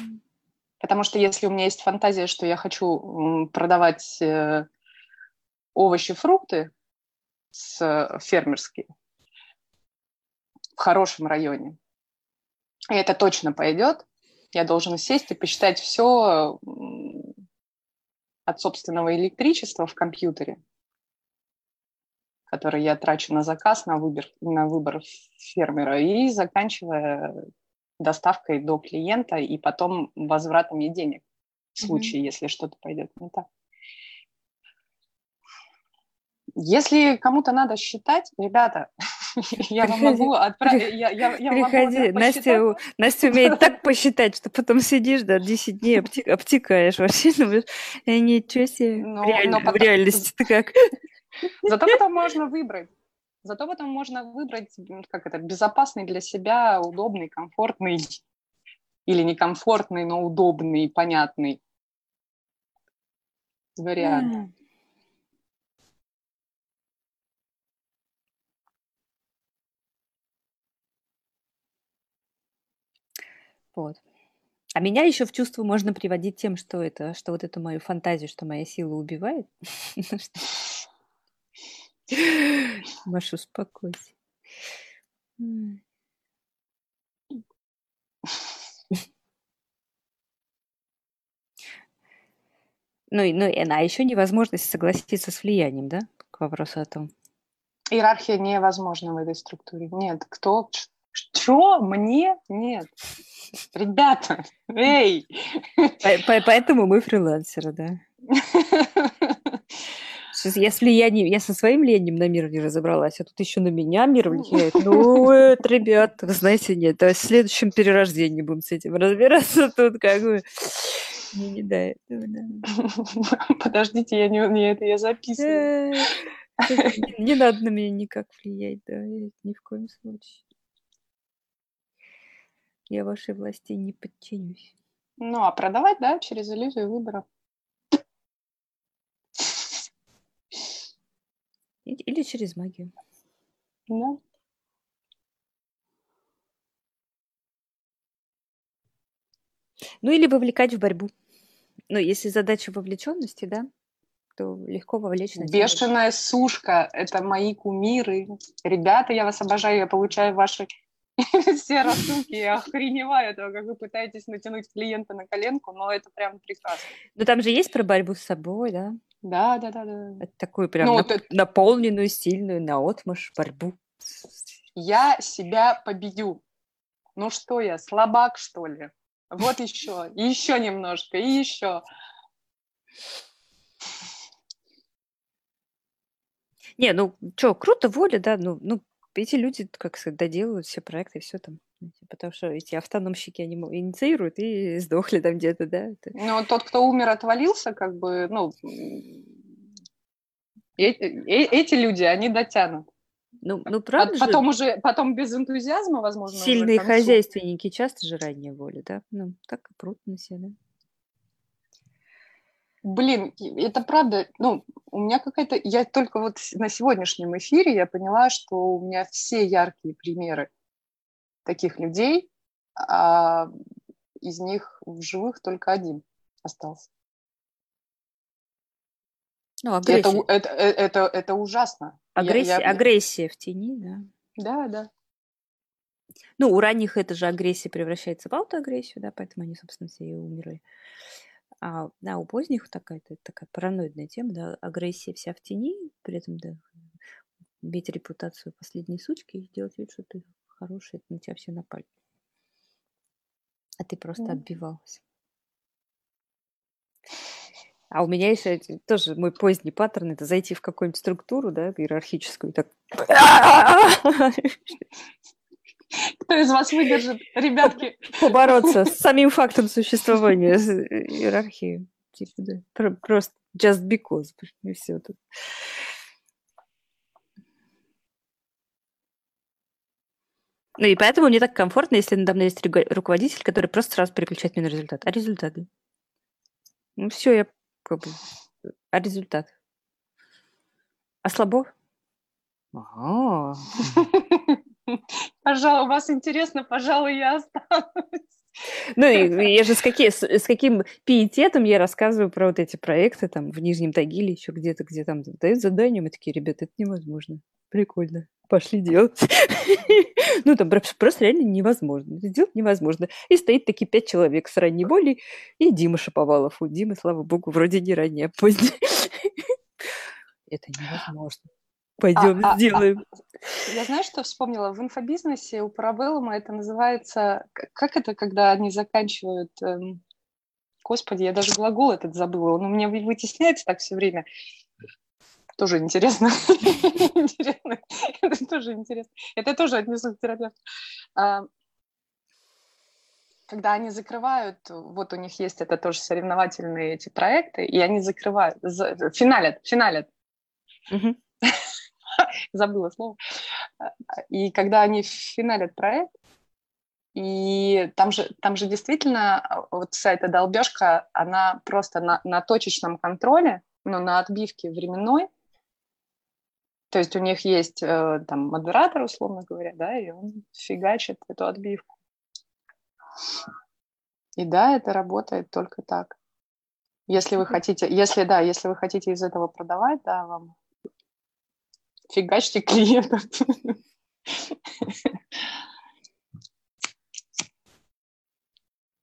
Speaker 2: Потому что если у меня есть фантазия, что я хочу продавать э, овощи, фрукты с, э, фермерские в хорошем районе, и это точно пойдет, Я должен сесть и посчитать все от собственного электричества в компьютере, которое я трачу на заказ, на выбор, на выбор фермера, и заканчивая доставкой до клиента и потом возвратами денег в случае, mm-hmm. если что-то пойдет не так. Если кому-то надо считать, ребята, я вам могу отправить.
Speaker 1: Приходи. Настя, Настя умеет так посчитать, что потом сидишь, да, 10 дней обтекаешь вообще. Думаешь, ничего себе. Потом... в реальности ты как?
Speaker 2: Зато потом можно выбрать. Зато потом можно выбрать, как это, безопасный для себя, удобный, комфортный или некомфортный, но удобный, понятный вариант. Mm.
Speaker 1: Вот. А меня еще в чувство можно приводить тем, что это, что вот эту мою фантазию, что моя сила убивает. Маша, успокойся. Ну, и, ну, и, а еще невозможность согласиться с влиянием, да, к вопросу о том.
Speaker 2: Иерархия невозможна в этой структуре. Нет, кто, что? Мне? Нет. Ребята, эй!
Speaker 1: Поэтому мы фрилансеры, да. Сейчас я влиянием, я со своим влиянием на мир не разобралась, а тут еще на меня мир влияет. Ну, это, ребят, знаете, нет, то в следующем перерождении будем с этим разбираться тут как бы. Не, не да,
Speaker 2: Подождите, я не, не это я записываю.
Speaker 1: Не надо на меня никак влиять, да, ни в коем случае. Я вашей власти не подчинюсь.
Speaker 2: Ну, а продавать, да, через иллюзию выбора.
Speaker 1: Или через магию.
Speaker 2: Да.
Speaker 1: Ну, или вовлекать в борьбу. Ну, если задача вовлеченности, да, то легко вовлечь на
Speaker 2: Бешеная сушка – это мои кумиры. Ребята, я вас обожаю, я получаю ваши все рассылки, я охреневаю этого, как вы пытаетесь натянуть клиента на коленку, но это прям прекрасно.
Speaker 1: Но там же есть про борьбу с собой, да?
Speaker 2: Да, да, да, да.
Speaker 1: Это такую прям ну, нап- это... наполненную, сильную, наотмашь борьбу.
Speaker 2: Я себя победю. Ну что я, слабак, что ли? Вот еще, еще немножко, и еще.
Speaker 1: Не, ну что, круто, воля, да, ну, ну эти люди, как сказать, доделывают все проекты, все там. Потому что эти автономщики, они инициируют и сдохли там где-то, да. Это...
Speaker 2: Ну, тот, кто умер, отвалился, как бы, ну, э э эти люди, они дотянут.
Speaker 1: Ну, ну правда
Speaker 2: а, Потом уже, потом без энтузиазма, возможно,
Speaker 1: Сильные хозяйственники часто же ранние воли, да? Ну, так и прут на себя, да?
Speaker 2: Блин, это правда, ну, у меня какая-то... Я только вот на сегодняшнем эфире я поняла, что у меня все яркие примеры таких людей, а из них в живых только один остался.
Speaker 1: Ну, агрессия.
Speaker 2: Это, это, это, это ужасно.
Speaker 1: Агрессия, я, я... агрессия в тени, да.
Speaker 2: Да, да.
Speaker 1: Ну, у ранних это же агрессия превращается в аутоагрессию, да, поэтому они, собственно, все и умерли. А, да, у поздних такая, такая параноидная тема, да, агрессия вся в тени, при этом, да, бить репутацию последней сучки и делать вид, что ты хороший, это на тебя все напали. А ты просто mm. отбивалась. А у меня еще тоже мой поздний паттерн это зайти в какую-нибудь структуру, да, иерархическую, так
Speaker 2: Кто из вас выдержит, ребятки?
Speaker 1: Побороться с самим фактом существования иерархии. Типа, да. Просто just because. И все тут. Ну и поэтому мне так комфортно, если надо мной есть руководитель, который просто сразу переключает меня на результат. А результаты? Ну все, я как бы... А результат? А слабо? Ага.
Speaker 2: Пожалуй, вас интересно, пожалуй, я останусь.
Speaker 1: Ну, и я же с, какие, с, с каким пиететом я рассказываю про вот эти проекты там в Нижнем Тагиле, еще где-то, где там дают задания, мы такие, ребята, это невозможно. Прикольно. Пошли делать. ну, там просто реально невозможно. Сделать невозможно. И стоит таки пять человек с ранней болей и Дима Шаповалов. У Димы, слава богу, вроде не ранняя, а поздняя. Это невозможно. Пойдем, а, сделаем. А,
Speaker 2: а, я знаю, что вспомнила. В инфобизнесе у Парабеллума это называется... Как это, когда они заканчивают... Эм... Господи, я даже глагол этот забыла. Он у меня вытесняется так все время. Тоже интересно. интересно. Это тоже интересно. Это тоже отнесу к терапевту. А, когда они закрывают, вот у них есть это тоже соревновательные эти проекты, и они закрывают, финалят, финалят. Забыла слово. И когда они финалят проект, и там же, там же действительно вот вся эта долбежка, она просто на, на точечном контроле, но на отбивке временной, то есть у них есть э, там модератор, условно говоря, да, и он фигачит эту отбивку. И да, это работает только так. Если вы хотите, если да, если вы хотите из этого продавать, да, вам фигачьте клиентов.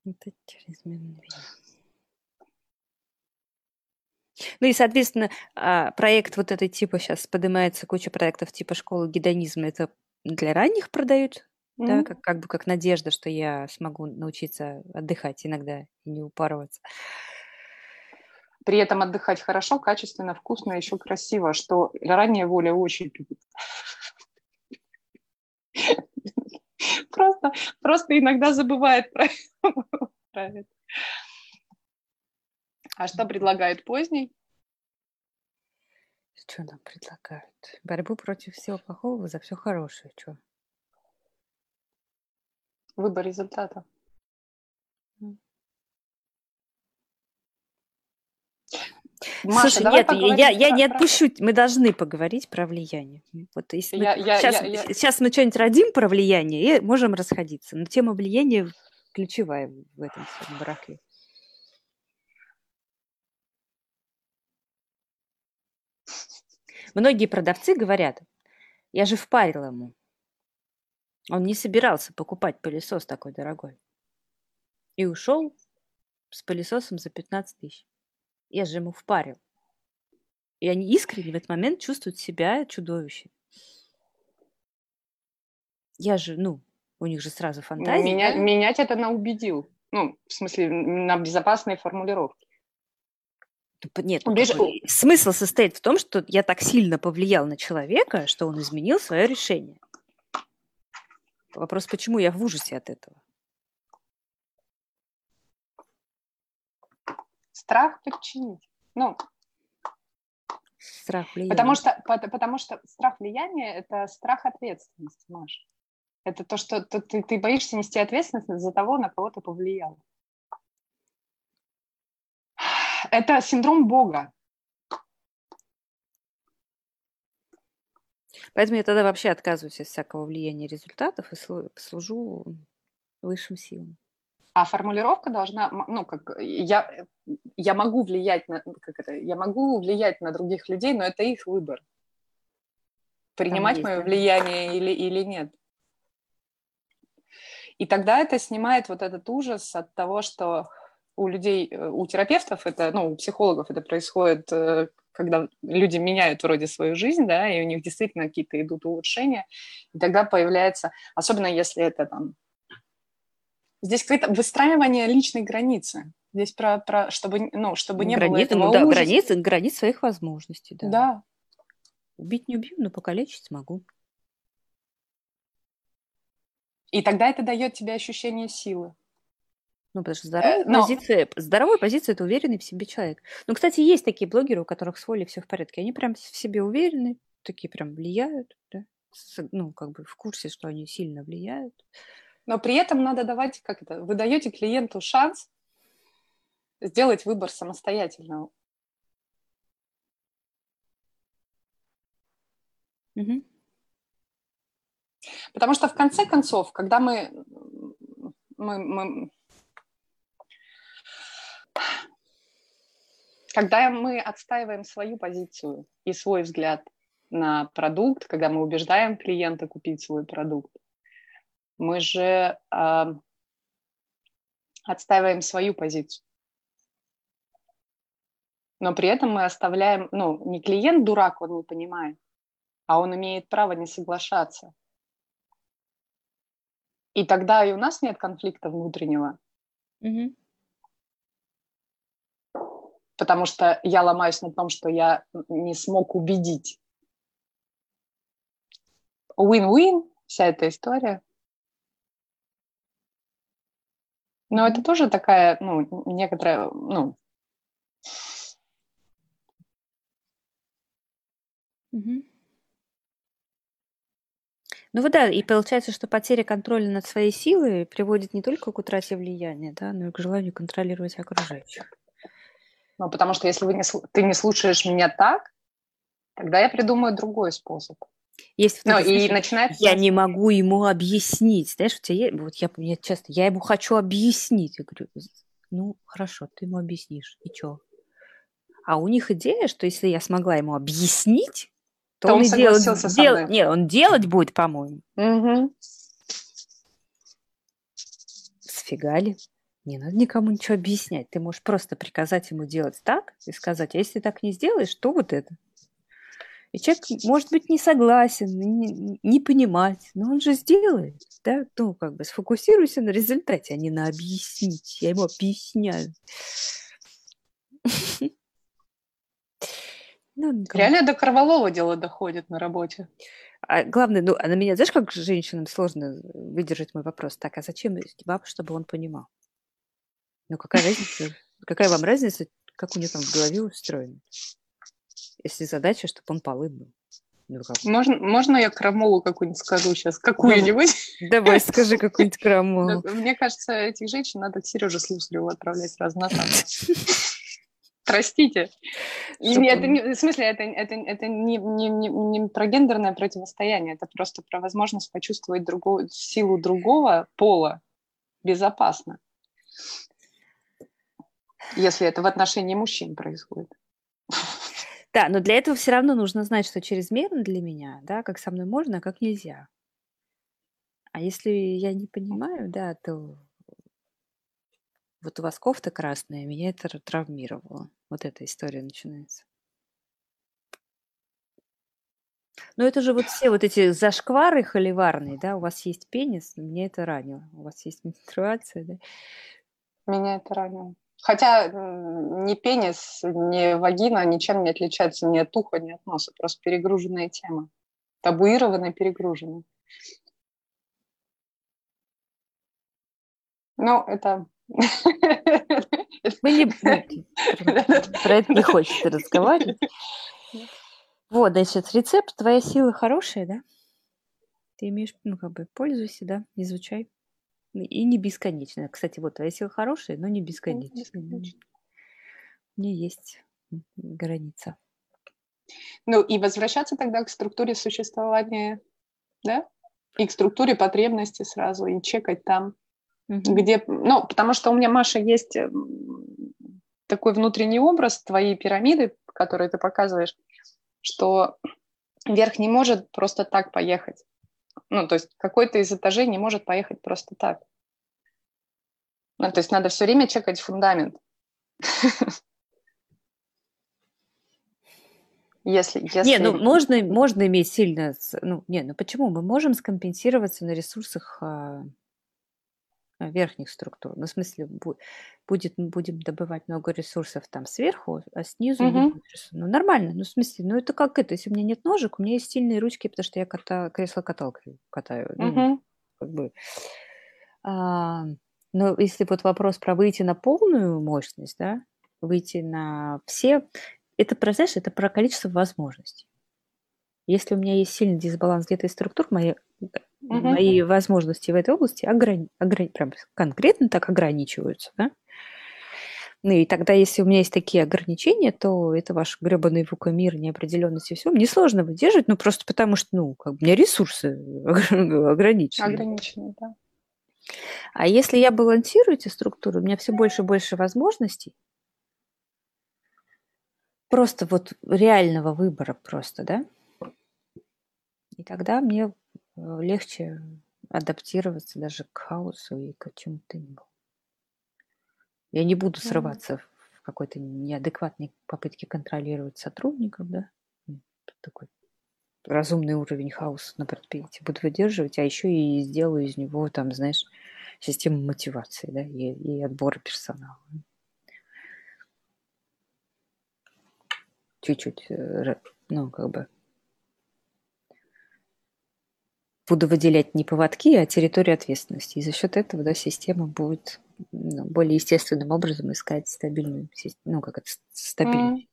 Speaker 1: Это чрезмерно. Ну и, соответственно, а, проект вот этой типа сейчас поднимается, куча проектов типа школы гедонизма, это для ранних продают, mm-hmm. да, как, как бы как надежда, что я смогу научиться отдыхать иногда и не упарываться.
Speaker 2: При этом отдыхать хорошо, качественно, вкусно, еще красиво, что ранняя воля очень любит. Просто, просто иногда забывает про, про это. А что предлагает поздний?
Speaker 1: Что нам предлагают? Борьбу против всего плохого за все хорошее. Что?
Speaker 2: Выбор результата.
Speaker 1: Маша, Слушай, нет, я, я не отпущу. Мы должны поговорить про влияние. Вот если я, мы, я, сейчас, я, я... сейчас мы что-нибудь родим про влияние и можем расходиться. Но тема влияния ключевая в этом браке. Многие продавцы говорят, я же впарил ему. Он не собирался покупать пылесос такой дорогой. И ушел с пылесосом за 15 тысяч. Я же ему впарил. И они искренне в этот момент чувствуют себя чудовищем. Я же, ну, у них же сразу фантазия.
Speaker 2: Меня, да? Менять это на убедил. Ну, в смысле, на безопасные формулировки.
Speaker 1: Нет, ну, Ближе... смысл состоит в том, что я так сильно повлиял на человека, что он изменил свое решение. Вопрос, почему я в ужасе от этого?
Speaker 2: Страх подчинить. Ну,
Speaker 1: страх влияния.
Speaker 2: Потому что, потому что страх влияния – это страх ответственности, Маша. Это то, что ты, ты боишься нести ответственность за того, на кого ты повлиял это синдром Бога.
Speaker 1: Поэтому я тогда вообще отказываюсь от всякого влияния результатов и служу высшим силам.
Speaker 2: А формулировка должна, ну, как я, я могу влиять на, как это, я могу влиять на других людей, но это их выбор. Принимать мое влияние или, или нет. И тогда это снимает вот этот ужас от того, что у людей, э, у терапевтов это, ну, у психологов это происходит, э, когда люди меняют вроде свою жизнь, да, и у них действительно какие-то идут улучшения, и тогда появляется, особенно если это там, здесь какое-то выстраивание личной границы, здесь про, про чтобы, ну, чтобы не Границы, было этого
Speaker 1: ну, да, границ, границ своих возможностей, да.
Speaker 2: Да.
Speaker 1: Убить не убью, но покалечить смогу.
Speaker 2: И тогда это дает тебе ощущение силы.
Speaker 1: Ну, потому что здоровая, э, но... позиция, здоровая позиция – это уверенный в себе человек. Ну, кстати, есть такие блогеры, у которых с волей все в порядке. Они прям в себе уверены, такие прям влияют, да? ну, как бы в курсе, что они сильно влияют.
Speaker 2: Но при этом надо давать, как это, вы даете клиенту шанс сделать выбор самостоятельно. Угу. Потому что в конце концов, когда мы, мы, мы когда мы отстаиваем свою позицию и свой взгляд, на продукт, когда мы убеждаем клиента купить свой продукт, мы же э, отстаиваем свою позицию. Но при этом мы оставляем, ну, не клиент дурак, он не понимает, а он имеет право не соглашаться. И тогда и у нас нет конфликта внутреннего. Mm-hmm. Потому что я ломаюсь на том, что я не смог убедить. Win-win, вся эта история. Но это тоже такая, ну, некоторая, ну...
Speaker 1: Угу. Ну вот да, и получается, что потеря контроля над своей силой приводит не только к утрате влияния, да, но и к желанию контролировать окружающих.
Speaker 2: Ну, потому что если вы не, ты не слушаешь меня так, тогда я придумаю другой способ.
Speaker 1: Есть ну, и начинается... Я не могу ему объяснить. Знаешь, у тебя есть... Вот я, я часто... Я ему хочу объяснить. Я говорю, ну, хорошо, ты ему объяснишь. И что? А у них идея, что если я смогла ему объяснить, то, то он, он и делать... Дел... Нет, он делать будет, по-моему. Угу. Сфига ли? Не надо никому ничего объяснять. Ты можешь просто приказать ему делать так и сказать, а если ты так не сделаешь, то вот это. И человек, может быть, не согласен, не, не понимать, но он же сделает, да, ну, как бы сфокусируйся на результате, а не на объяснить. Я ему объясняю.
Speaker 2: Ну, Реально до Карвалова дело доходит на работе.
Speaker 1: А главное, ну, а на меня, знаешь, как женщинам сложно выдержать мой вопрос? Так, а зачем баб, чтобы он понимал? Ну, какая разница? Какая вам разница, как у него там в голове устроено? Если задача, чтобы он полы был.
Speaker 2: Ну, как? Можно, можно я крамолу какую-нибудь скажу сейчас? Какую-нибудь?
Speaker 1: Давай, скажи какую-нибудь крамолу.
Speaker 2: Мне кажется, этих женщин надо к Сереже Слусареву отправлять сразу на Простите. И это не, в смысле, это, это, это не, не, не, не про гендерное противостояние, это просто про возможность почувствовать силу другого пола безопасно если это в отношении мужчин происходит.
Speaker 1: Да, но для этого все равно нужно знать, что чрезмерно для меня, да, как со мной можно, а как нельзя. А если я не понимаю, да, то вот у вас кофта красная, меня это травмировало. Вот эта история начинается. Но это же вот все вот эти зашквары холиварные, да, у вас есть пенис, меня это ранило. У вас есть менструация, да?
Speaker 2: Меня это ранило. Хотя ни пенис, ни вагина ничем не отличаются ни от уха, ни от носа. Просто перегруженная тема. Табуированная, перегруженная. Ну, это...
Speaker 1: Мы не про это не хочется разговаривать. Вот, значит, рецепт твоя сила хорошая, да? Ты имеешь, ну, как бы, пользуйся, да, изучай. И не бесконечно. Кстати, вот твоя сила хорошая, но не бесконечно. бесконечно. У нее есть граница.
Speaker 2: Ну и возвращаться тогда к структуре существования, да? И к структуре потребности сразу, и чекать там, угу. где... Ну, потому что у меня, Маша, есть такой внутренний образ твоей пирамиды, который ты показываешь, что верх не может просто так поехать. Ну, то есть какой-то из этажей не может поехать просто так. Ну, то есть надо все время чекать фундамент. Если, если...
Speaker 1: Не, ну можно, можно иметь сильно... Ну, не, ну почему? Мы можем скомпенсироваться на ресурсах а, верхних структур. Ну, в смысле, будет, будем добывать много ресурсов там сверху, а снизу угу. не будет Ну, нормально. Ну, в смысле, ну это как это, если у меня нет ножек, у меня есть сильные ручки, потому что я кота, кресло-каталкой катаю. Угу. Ну, как бы... А, но если вот вопрос про выйти на полную мощность, да, выйти на все, это про, знаешь, это про количество возможностей. Если у меня есть сильный дисбаланс где-то из структур, мои, угу. мои возможности в этой области ограни, ограни, прям конкретно так ограничиваются, да? Ну и тогда, если у меня есть такие ограничения, то это ваш гребаный вукомир, неопределенность и все, мне сложно выдерживать, ну просто потому что, ну, как у меня ресурсы ограничены.
Speaker 2: Ограничены, да.
Speaker 1: А если я балансирую эти структуры, у меня все больше и больше возможностей, просто вот реального выбора просто, да? И тогда мне легче адаптироваться даже к хаосу и к чему-то ни Я не буду срываться mm-hmm. в какой-то неадекватной попытке контролировать сотрудников, да, такой разумный уровень хаоса на предприятии буду выдерживать, а еще и сделаю из него, там, знаешь, систему мотивации, да, и, и отбора персонала. Чуть-чуть, э, ну, как бы буду выделять не поводки, а территорию ответственности. И за счет этого да, система будет ну, более естественным образом искать стабильную, ну, как это, стабильность. Mm.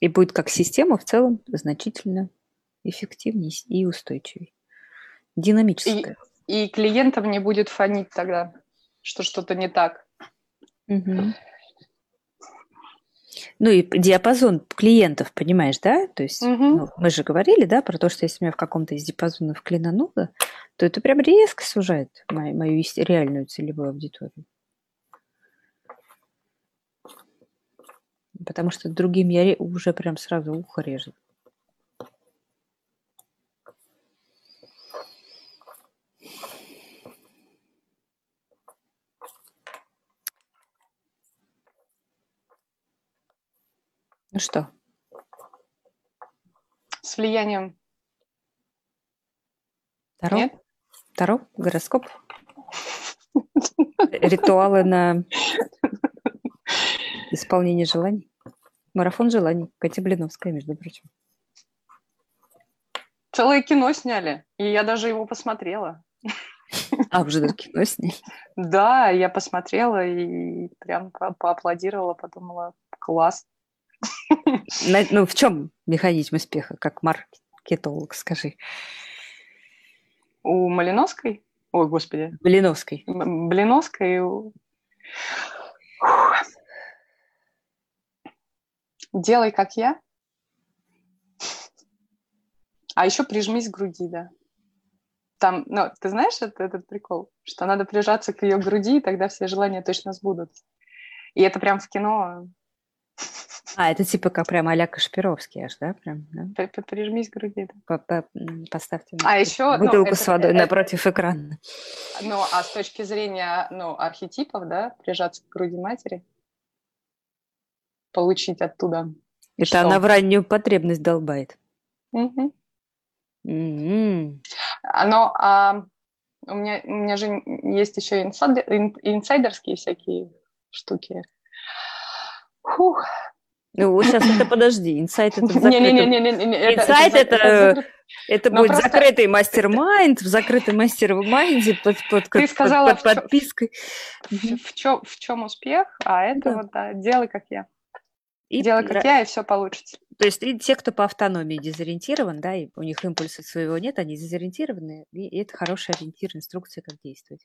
Speaker 1: И будет как система в целом значительно эффективнее и устойчивее. Динамическая.
Speaker 2: И, и клиентам не будет фонить тогда, что что-то не так.
Speaker 1: Угу. Ну и диапазон клиентов, понимаешь, да? То есть угу. ну, мы же говорили, да, про то, что если меня в каком-то из диапазонов клинануло, то это прям резко сужает мою, мою реальную целевую аудиторию. Потому что другим я уже прям сразу ухо режет. Ну что?
Speaker 2: С влиянием.
Speaker 1: Таро? Нет? Таро? Гороскоп? Ритуалы на исполнение желаний? Марафон желаний. Катя Блиновская, между прочим.
Speaker 2: Целое кино сняли, и я даже его посмотрела.
Speaker 1: А, уже даже кино сняли?
Speaker 2: Да, я посмотрела и прям поаплодировала, подумала, класс.
Speaker 1: Ну, в чем механизм успеха, как маркетолог, скажи?
Speaker 2: У Малиновской? Ой, господи.
Speaker 1: Блиновской.
Speaker 2: Блиновской. Делай, как я. А еще прижмись к груди, да. Там, ну, ты знаешь этот, этот прикол? Что надо прижаться к ее груди, и тогда все желания точно сбудутся. И это прям в кино
Speaker 1: а, это типа как прям а-ля Кашпировский аж, да? Прям, да?
Speaker 2: Прижмись к груди.
Speaker 1: Да. Поставьте
Speaker 2: а еще,
Speaker 1: ну, бутылку ну, с водой это, напротив экрана.
Speaker 2: Ну, а с точки зрения ну, архетипов, да, прижаться к груди матери, получить оттуда.
Speaker 1: Это что? она в раннюю потребность долбает.
Speaker 2: Угу. Mm-hmm. Оно, а, у, меня, у меня же есть еще инсайдер, инсайдерские всякие штуки.
Speaker 1: Фух. Ну, вот сейчас это подожди, инсайт это не Инсайт это, это будет просто... закрытый mastermind, в закрытом mastermind е под, под,
Speaker 2: Ты сказала, под, под подпиской. В, в, чем, в чем успех, а это да. вот, да, делай как я. И Делай как я, и все получится.
Speaker 1: То есть и те, кто по автономии дезориентирован, да, и у них импульса своего нет, они дезориентированы, и это хороший ориентир, инструкция, как действовать.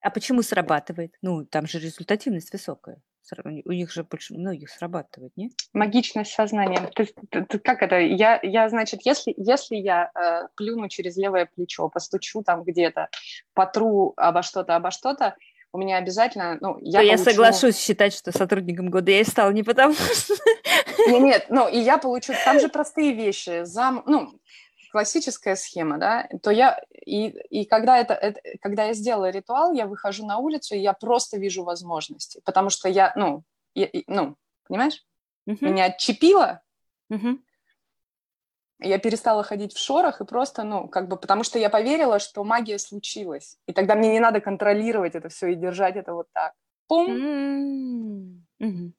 Speaker 1: А почему срабатывает? Ну, там же результативность высокая. У них же больше многих срабатывает, нет?
Speaker 2: Магичность сознания. То есть, как это? Я, я значит, если, если я э, плюну через левое плечо, постучу там где-то, потру обо что-то, обо что-то, у меня обязательно, ну,
Speaker 1: я, получу... я соглашусь считать, что сотрудником года я и стал не потому что...
Speaker 2: Нет, нет, ну, и я получу, там же простые вещи, зам, ну, классическая схема, да, то я и, и когда это, это когда я сделала ритуал, я выхожу на улицу и я просто вижу возможности, потому что я, ну, я, ну, понимаешь, uh-huh. меня отчепило, uh-huh. я перестала ходить в шорах и просто, ну, как бы, потому что я поверила, что магия случилась, и тогда мне не надо контролировать это все и держать это вот так. Пум.
Speaker 1: Mm-hmm.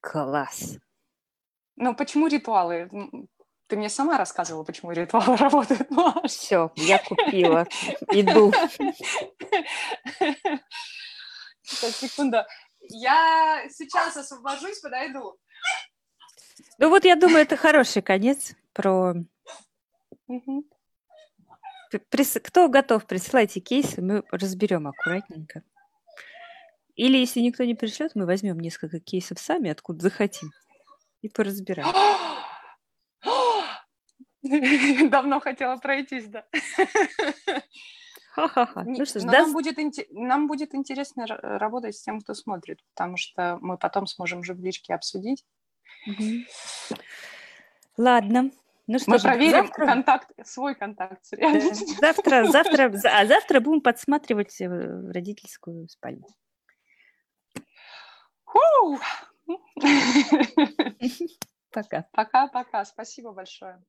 Speaker 1: Класс.
Speaker 2: Ну, почему ритуалы? Ты мне сама рассказывала, почему ритуалы работают.
Speaker 1: Все, я купила. Иду.
Speaker 2: Сейчас, секунда. Я сейчас освобожусь, подойду.
Speaker 1: Ну вот, я думаю, это хороший конец про... Угу. Кто готов, присылайте кейсы, мы разберем аккуратненько. Или если никто не пришлет, мы возьмем несколько кейсов сами, откуда захотим и поразбирать.
Speaker 2: Давно хотела пройтись, да.
Speaker 1: Ха-ха-ха. Ну
Speaker 2: что ж, да... нам, будет, нам будет интересно работать с тем, кто смотрит, потому что мы потом сможем же в личке обсудить.
Speaker 1: Ладно.
Speaker 2: Ну что Мы ж, проверим завтра... контакт, свой контакт реальностью.
Speaker 1: Завтра, завтра, а завтра будем подсматривать э, родительскую спальню.
Speaker 2: Пока. Пока-пока. Спасибо большое.